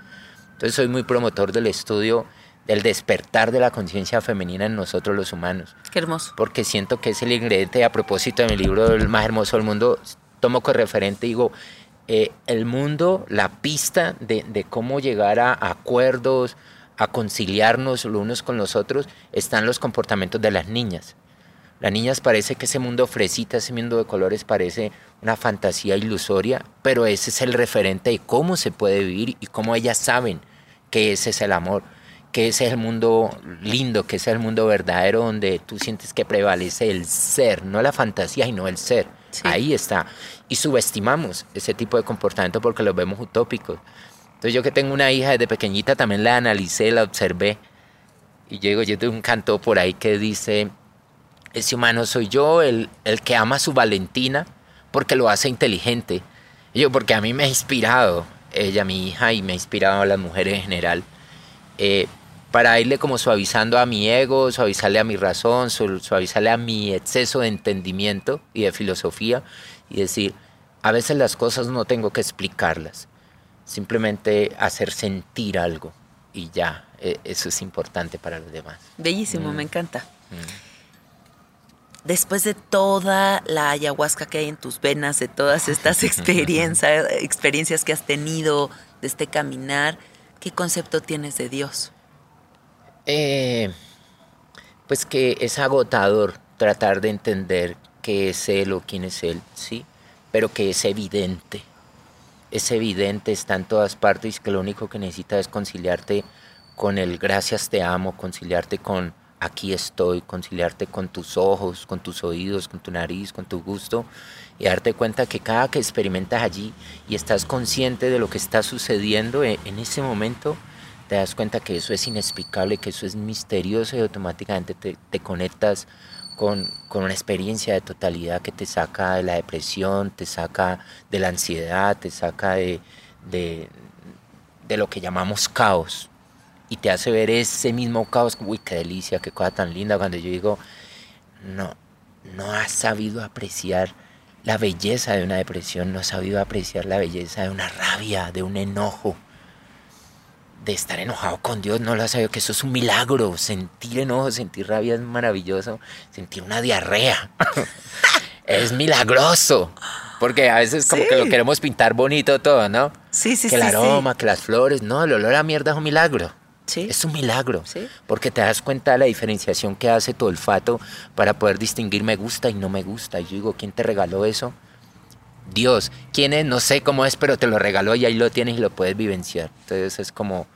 entonces soy muy promotor del estudio del despertar de la conciencia femenina en nosotros los humanos. Qué hermoso. Porque siento que es el ingrediente, a propósito de mi libro El más hermoso del mundo, tomo como referente y digo, eh, el mundo, la pista de, de cómo llegar a acuerdos, a conciliarnos los unos con los otros, están los comportamientos de las niñas. Las niñas parece que ese mundo fresita, ese mundo de colores parece una fantasía ilusoria, pero ese es el referente de cómo se puede vivir y cómo ellas saben que ese es el amor, que ese es el mundo lindo, que ese es el mundo verdadero donde tú sientes que prevalece el ser, no la fantasía, sino el ser. Ahí está. Y subestimamos ese tipo de comportamiento porque los vemos utópicos. Entonces yo que tengo una hija desde pequeñita también la analicé, la observé. Y llego, yo tengo un canto por ahí que dice, ese humano soy yo, el, el que ama su Valentina, porque lo hace inteligente. yo, porque a mí me ha inspirado ella, mi hija, y me ha inspirado a las mujeres en general, eh, para irle como suavizando a mi ego, suavizarle a mi razón, suavizarle a mi exceso de entendimiento y de filosofía, y decir, a veces las cosas no tengo que explicarlas, simplemente hacer sentir algo y ya, e, eso es importante para los demás. Bellísimo, mm. me encanta. Mm después de toda la ayahuasca que hay en tus venas, de todas estas experiencias, experiencias que has tenido de este caminar, ¿qué concepto tienes de Dios? Eh, pues que es agotador tratar de entender qué es Él o quién es Él, sí, pero que es evidente. Es evidente, está en todas partes que lo único que necesitas es conciliarte con el gracias te amo, conciliarte con aquí estoy, conciliarte con tus ojos, con tus oídos, con tu nariz, con tu gusto y darte cuenta que cada que experimentas allí y estás consciente de lo que está sucediendo e, en ese momento, te das cuenta que eso es inexplicable, que eso es misterioso y automáticamente te, conectas con, una experiencia de totalidad que te saca de la depresión, te saca de la ansiedad, te saca de, de lo que llamamos caos. Y te hace ver ese mismo caos, uy, qué delicia, qué cosa tan linda, cuando yo digo, no, no has sabido apreciar la belleza de una depresión, no has sabido apreciar la belleza de una rabia, de un enojo, de estar enojado con Dios, no lo has sabido, que eso es un milagro, sentir enojo, sentir rabia es maravilloso, sentir una diarrea, es milagroso. Porque a veces como que lo queremos pintar bonito todo, ¿no? Sí, sí, sí. Que el aroma, que las flores. No, el olor a mierda es un milagro. Es un milagro, porque te das cuenta de la diferenciación que hace tu olfato para poder distinguir me gusta y no me gusta. Y yo digo, ¿quién te regaló eso? Dios. ¿Quién es? No sé cómo es, pero te lo regaló y ahí lo tienes y lo puedes vivenciar. Entonces es como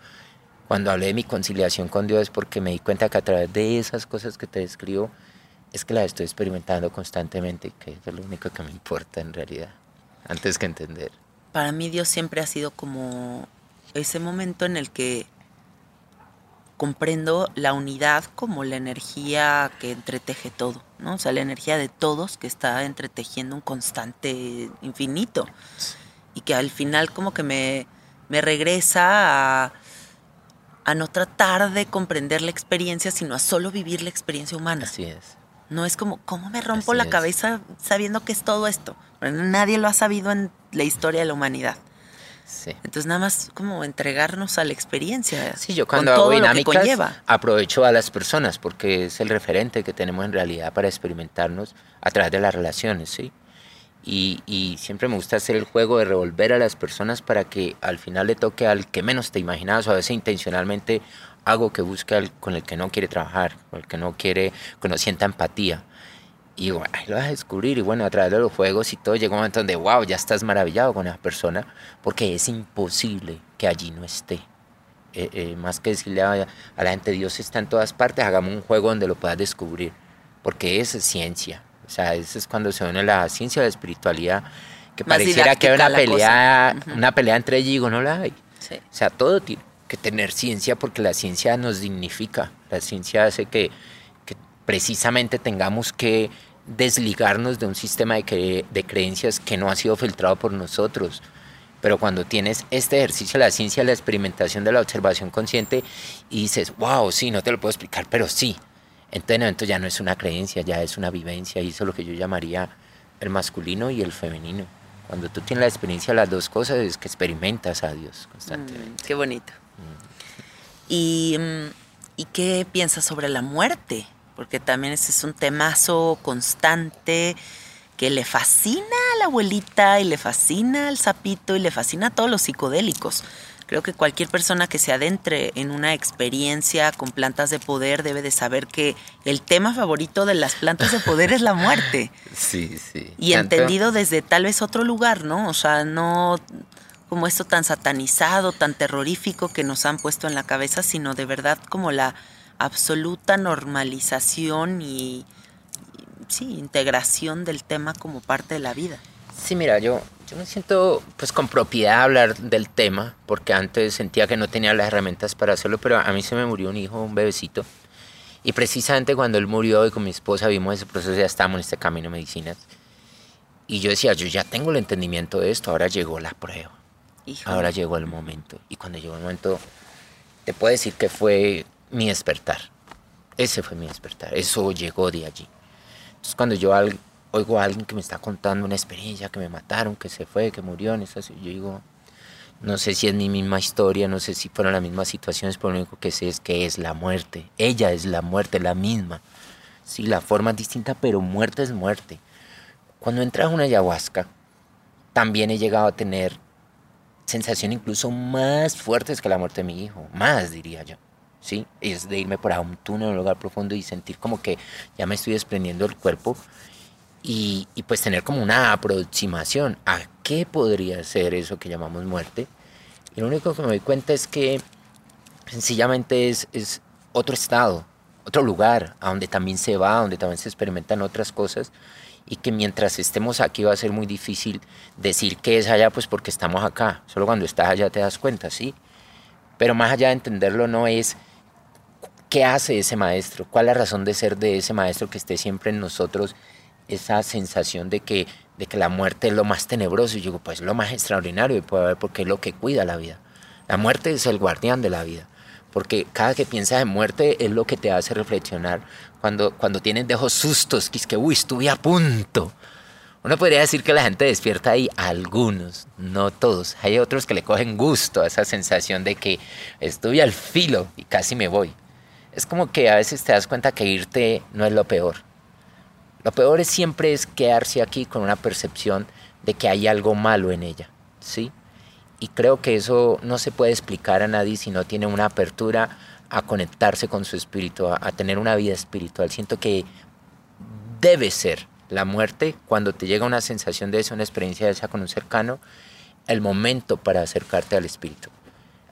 cuando hablé de mi conciliación con Dios, porque me di cuenta que a través de esas cosas que te describo, es que las estoy experimentando constantemente que es lo único que me importa en realidad, antes que entender. Para mí Dios siempre ha sido como ese momento en el que comprendo la unidad como la energía que entreteje todo, ¿no? O sea, la energía de todos que está entretejiendo un constante infinito y que al final como que me, me regresa a, a no tratar de comprender la experiencia, sino a solo vivir la experiencia humana. Así es. No es como, ¿cómo me rompo la cabeza sabiendo que es todo esto? nadie lo ha sabido en la historia de la humanidad. Entonces nada más como entregarnos a la experiencia. Sí, yo cuando hago dinámicas aprovecho a las personas porque es el referente que tenemos en realidad para experimentarnos a través de las relaciones, ¿sí? Y, siempre me gusta hacer el juego de revolver a las personas para que al final le toque al que menos te imaginabas o a veces intencionalmente hago que busque al, con el que no quiere trabajar, con el que no quiere, que no sienta empatía. Y bueno, ahí lo vas a descubrir. Y bueno, a través de los juegos y todo, llega un momento donde, wow, ya estás maravillado con esa persona, porque es imposible que allí no esté. Eh, eh, más que decirle a, la gente, Dios está en todas partes, hagamos un juego donde lo puedas descubrir, porque es ciencia. O sea, eso es cuando se une la ciencia y la espiritualidad, que pareciera que hay una pelea, una pelea entre ellos, digo, no la hay. O sea, todo tiene que tener ciencia porque la ciencia nos dignifica, la ciencia hace que precisamente tengamos que desligarnos de un sistema de, de creencias que no ha sido filtrado por nosotros. Pero cuando tienes este ejercicio de la ciencia, la experimentación de la observación consciente y dices, wow, sí, no te lo puedo explicar, pero sí. Entonces, entonces ya no es una creencia, ya es una vivencia y eso es lo que yo llamaría el masculino y el femenino. Cuando tú tienes la experiencia de las dos cosas es que experimentas a Dios constantemente. Mm, qué bonito. Mm. ¿Y, mm, ¿Y qué piensas sobre la muerte? porque también ese es un temazo constante que le fascina a la abuelita y le fascina al sapito y le fascina a todos los psicodélicos. Creo que cualquier persona que se adentre en una experiencia con plantas de poder debe de saber que el tema favorito de las plantas de poder es la muerte. Sí, sí. Y entendido desde tal vez otro lugar, ¿no? O sea, no como esto tan satanizado, tan terrorífico que nos han puesto en la cabeza, sino de verdad como la absoluta normalización y, sí, integración del tema como parte de la vida. Sí, mira, yo, yo me siento pues con propiedad de hablar del tema, porque antes sentía que no tenía las herramientas para hacerlo, pero a mí se me murió un hijo, un bebecito, y precisamente cuando él murió y con mi esposa vimos ese proceso, ya estábamos en este camino de medicinas, y yo decía, yo ya tengo el entendimiento de esto, ahora llegó la prueba. Ahora llegó el momento. Y cuando llegó el momento, te puedo decir que fue mi despertar. Ese fue mi despertar. Eso llegó de allí. Entonces cuando yo oigo a alguien que me está contando una experiencia, que me mataron, que se fue, que murió, en yo digo, no sé si es mi misma historia, no sé si fueron las mismas situaciones, pero lo único que sé es que es la muerte. Ella es la muerte, la misma. Sí, la forma es distinta, pero muerte es muerte. Cuando entras a una ayahuasca, también he llegado a tener sensaciones incluso más fuertes que la muerte de mi hijo, más diría yo. ¿sí? Es de irme por a un túnel, un lugar profundo y sentir como que ya me estoy desprendiendo del cuerpo y, pues tener como una aproximación a qué podría ser eso que llamamos muerte. Y lo único que me doy cuenta es que sencillamente es, es otro estado, otro lugar, a donde también se va, donde también se experimentan otras cosas y que mientras estemos aquí va a ser muy difícil decir qué es allá, pues porque estamos acá. Solo cuando estás allá te das cuenta, ¿sí? Pero más allá de entenderlo no es qué hace ese maestro, cuál es la razón de ser de ese maestro que esté siempre en nosotros esa sensación de que, de que la muerte es lo más tenebroso. Y yo digo, pues lo más extraordinario y puede haber porque es lo que cuida la vida. La muerte es el guardián de la vida. Porque cada que piensas en muerte es lo que te hace reflexionar. Cuando, cuando tienes de esos sustos, que es que, uy, estuve a punto. Uno podría decir que la gente despierta ahí, algunos, no todos. Hay otros que le cogen gusto a esa sensación de que estuve al filo y casi me voy. Es como que a veces te das cuenta que irte no es lo peor. Lo peor es siempre es quedarse aquí con una percepción de que hay algo malo en ella, ¿sí? y creo que eso no se puede explicar a nadie si no tiene una apertura a conectarse con su espíritu, a, tener una vida espiritual. Siento que debe ser la muerte, cuando te llega una sensación de eso, una experiencia de esa con un cercano, el momento para acercarte al espíritu.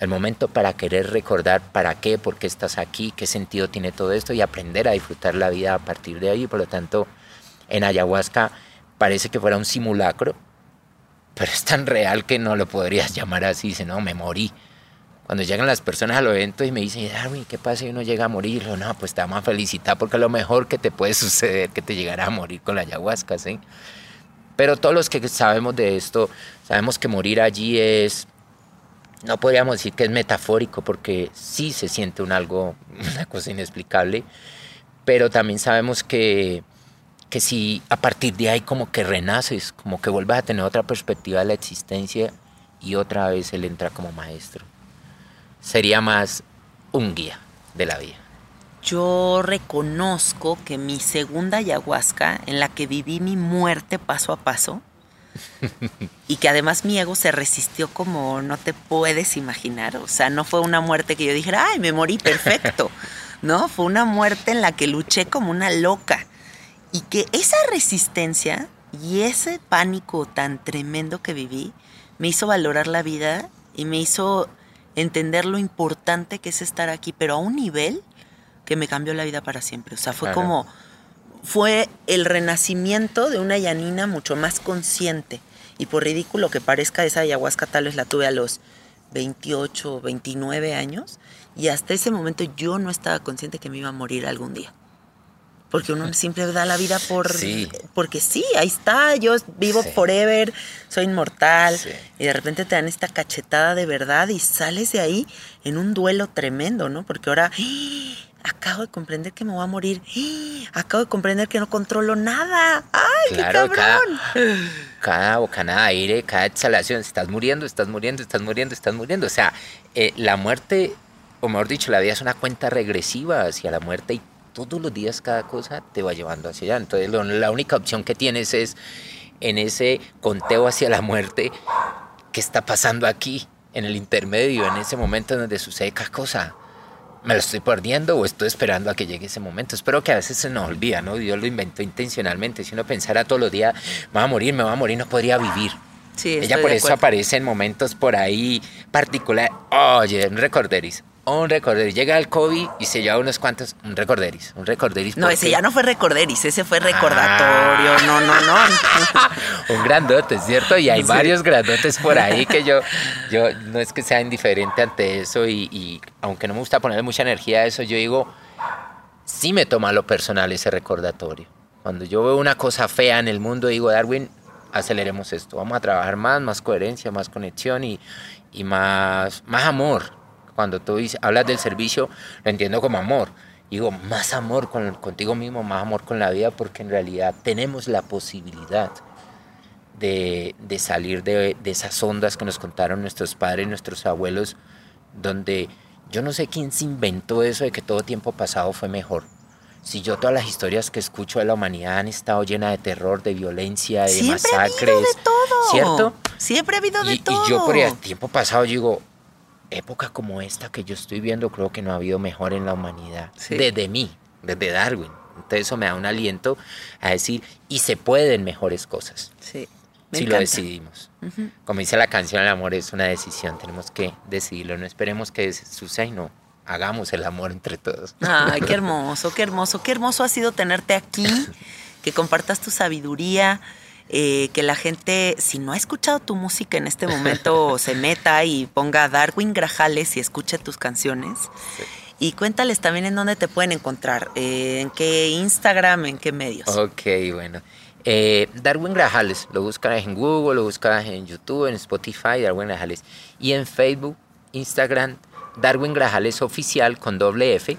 El momento para querer recordar para qué, por qué estás aquí, qué sentido tiene todo esto y aprender a disfrutar la vida a partir de ahí. Por lo tanto, en ayahuasca parece que fuera un simulacro, pero es tan real que no lo podrías llamar así. Dice, no, me morí. Cuando llegan las personas al evento y me dicen, Darwin, ¿qué pasa si uno llega a morir? no, pues te vamos a felicitar porque lo mejor que te puede suceder que te llegara a morir con la ayahuasca, ¿sí? Pero todos los que sabemos de esto, sabemos que morir allí es, no podríamos decir que es metafórico porque sí se siente un algo, una cosa inexplicable, pero también sabemos que que si a partir de ahí como que renaces, como que vuelves a tener otra perspectiva de la existencia y otra vez él entra como maestro. Sería más un guía de la vida. Yo reconozco que mi segunda ayahuasca, en la que viví mi muerte paso a paso, y que además mi ego se resistió como no te puedes imaginar. O sea, no fue una muerte que yo dijera, ay, me morí perfecto. No, fue una muerte en la que luché como una loca y que esa resistencia y ese pánico tan tremendo que viví me hizo valorar la vida y me hizo entender lo importante que es estar aquí, pero a un nivel que me cambió la vida para siempre. O sea, fue como, fue el renacimiento de una Yanina mucho más consciente. Y por ridículo que parezca, esa ayahuasca tal vez la tuve a los 28, 29 años. Y hasta ese momento yo no estaba consciente que me iba a morir algún día porque uno siempre da la vida por porque sí, ahí está, yo vivo forever, soy inmortal y de repente te dan esta cachetada de verdad y sales de ahí en un duelo tremendo, ¿no? Porque ahora ¡ah! acabo de comprender que me voy a morir, ¡ah! acabo de comprender que no controlo nada, ay, qué cabrón. Cada, cada bocanada de aire, cada exhalación, estás muriendo, estás muriendo, estás muriendo, estás muriendo, o sea, eh, la muerte o mejor dicho, la vida es una cuenta regresiva hacia la muerte y todos los días cada cosa te va llevando hacia allá. Entonces la única opción que tienes es en ese conteo hacia la muerte, ¿qué está pasando aquí? En el intermedio, en ese momento donde sucede cada cosa. ¿Me lo estoy perdiendo o estoy esperando a que llegue ese momento? Espero que a veces se nos olvida, ¿no? Dios lo inventó intencionalmente. Si uno pensara todos los días, me va a morir, me va a morir, no podría vivir. Sí, Ella por eso aparece en momentos por ahí particulares. Oye, un recorderis un recorderis. Llega el COVID y se lleva unos cuantos, un recorderis, un recorderis. No, ese ya no fue recorderis, ese fue recordatorio, ah. no, no, no. un grandote, ¿cierto? Y hay varios grandotes por ahí que yo, yo no es que sea indiferente ante eso y, y aunque no me gusta ponerle mucha energía a eso, yo digo, sí me toma lo personal ese recordatorio. Cuando yo veo una cosa fea en el mundo, digo, Darwin, aceleremos esto, vamos a trabajar más, más coherencia, más conexión y, y más, más amor. Cuando tú hablas del servicio, lo entiendo como amor. Digo, más amor con, contigo mismo, más amor con la vida, porque en realidad tenemos la posibilidad de, de salir de, de, esas ondas que nos contaron nuestros padres, nuestros abuelos, donde yo no sé quién se inventó eso de que todo tiempo pasado fue mejor. Si yo todas las historias que escucho de la humanidad han estado llenas de terror, de violencia, de Siempre masacres. Ha habido de todo. ¿Cierto? Siempre ha habido de y, todo. Y yo por el tiempo pasado digo, época como esta que yo estoy viendo, creo que no ha habido mejor en la humanidad. Sí. Desde mí, desde Darwin. Entonces eso me da un aliento a decir, y se pueden mejores cosas. Sí. Me si encanta. lo decidimos. Como dice la canción, el amor es una decisión, tenemos que decidirlo, no esperemos que suceda y no, hagamos el amor entre todos. Ay, qué hermoso, qué hermoso, qué hermoso ha sido tenerte aquí, que compartas tu sabiduría, eh, que la gente, si no ha escuchado tu música en este momento, se meta y ponga Darwin Grajales y escuche tus canciones. Y cuéntales también en dónde te pueden encontrar, eh, en qué Instagram, en qué medios. Ok, bueno. Eh, Darwin Grajales, lo buscas en Google, lo buscas en YouTube, en Spotify, Darwin Grajales. Y en Facebook, Instagram, Darwin Grajales Oficial con doble F,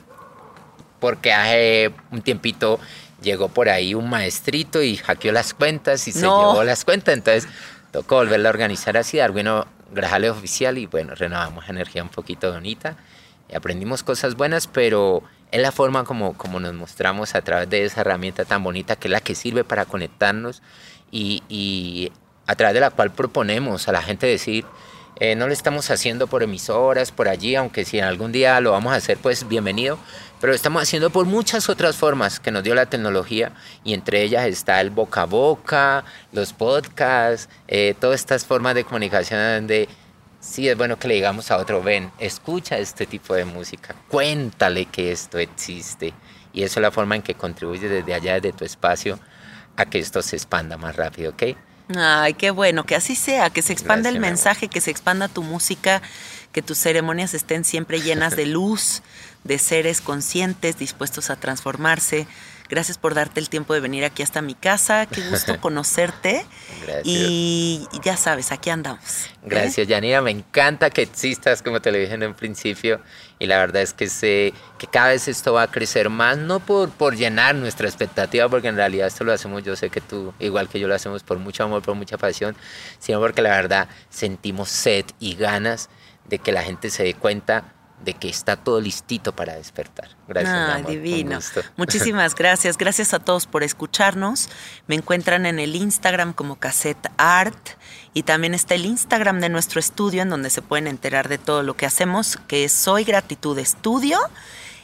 porque hace un tiempito llegó por ahí un maestrito y hackeó las cuentas y se llevó las cuentas, entonces tocó volverla a organizar así, Darwin Grajales Oficial y bueno, renovamos energía un poquito bonita. Y aprendimos cosas buenas, pero es la forma como, como nos mostramos a través de esa herramienta tan bonita que es la que sirve para conectarnos y, y a través de la cual proponemos a la gente decir, eh, no lo estamos haciendo por emisoras, por allí, aunque si algún día lo vamos a hacer, pues bienvenido, pero lo estamos haciendo por muchas otras formas que nos dio la tecnología y entre ellas está el boca a boca, los podcasts, eh, todas estas formas de comunicación de sí es bueno que le digamos a otro, ven, escucha este tipo de música, cuéntale que esto existe. Y eso es la forma en que contribuyes desde allá, desde tu espacio, a que esto se expanda más rápido, ¿ok? Ay, qué bueno, que así sea, que se expanda Gracias, el mensaje, que se expanda tu música, que tus ceremonias estén siempre llenas de luz, de seres conscientes, dispuestos a transformarse. Gracias por darte el tiempo de venir aquí hasta mi casa, qué gusto conocerte. Gracias. Y ya sabes, aquí andamos. ¿eh? Gracias, Yanira. Me encanta que existas, como te lo dije en un principio. Y la verdad es que sé que cada vez esto va a crecer más, no por, por llenar nuestra expectativa, porque en realidad esto lo hacemos, yo sé que tú, igual que yo, lo hacemos por mucho amor, por mucha pasión, sino porque la verdad sentimos sed y ganas de que la gente se dé cuenta de que está todo listito para despertar. Gracias, Ay, amor. Divino. Muchísimas gracias. Gracias a todos por escucharnos. Me encuentran en el Instagram como Cassette Art y también está el Instagram de nuestro estudio en donde se pueden enterar de todo lo que hacemos, que es Soy Gratitud Estudio.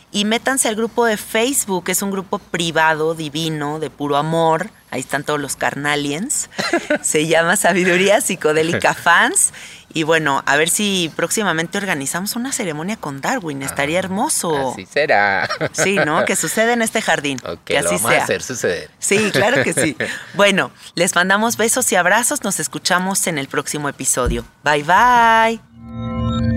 Y métanse al grupo de Facebook, es un grupo privado, divino, de puro amor. Ahí están todos los carnaliens. Se llama Sabiduría Psicodélica Fans. Y bueno, a ver si próximamente organizamos una ceremonia con Darwin. Estaría hermoso. Así será. Sí, ¿no? Que suceda en este jardín. Ok, que lo así vamos sea. a hacer suceder. Sí, claro que sí. Bueno, les mandamos besos y abrazos. Nos escuchamos en el próximo episodio. Bye bye.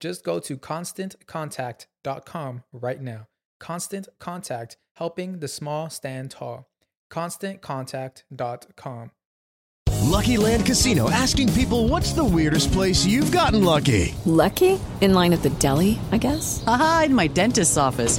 Just go to constantcontact.com right now. Constant Contact, helping the small stand tall. ConstantContact.com. Lucky Land Casino asking people what's the weirdest place you've gotten lucky? Lucky? In line at the deli, I guess? Aha, in my dentist's office.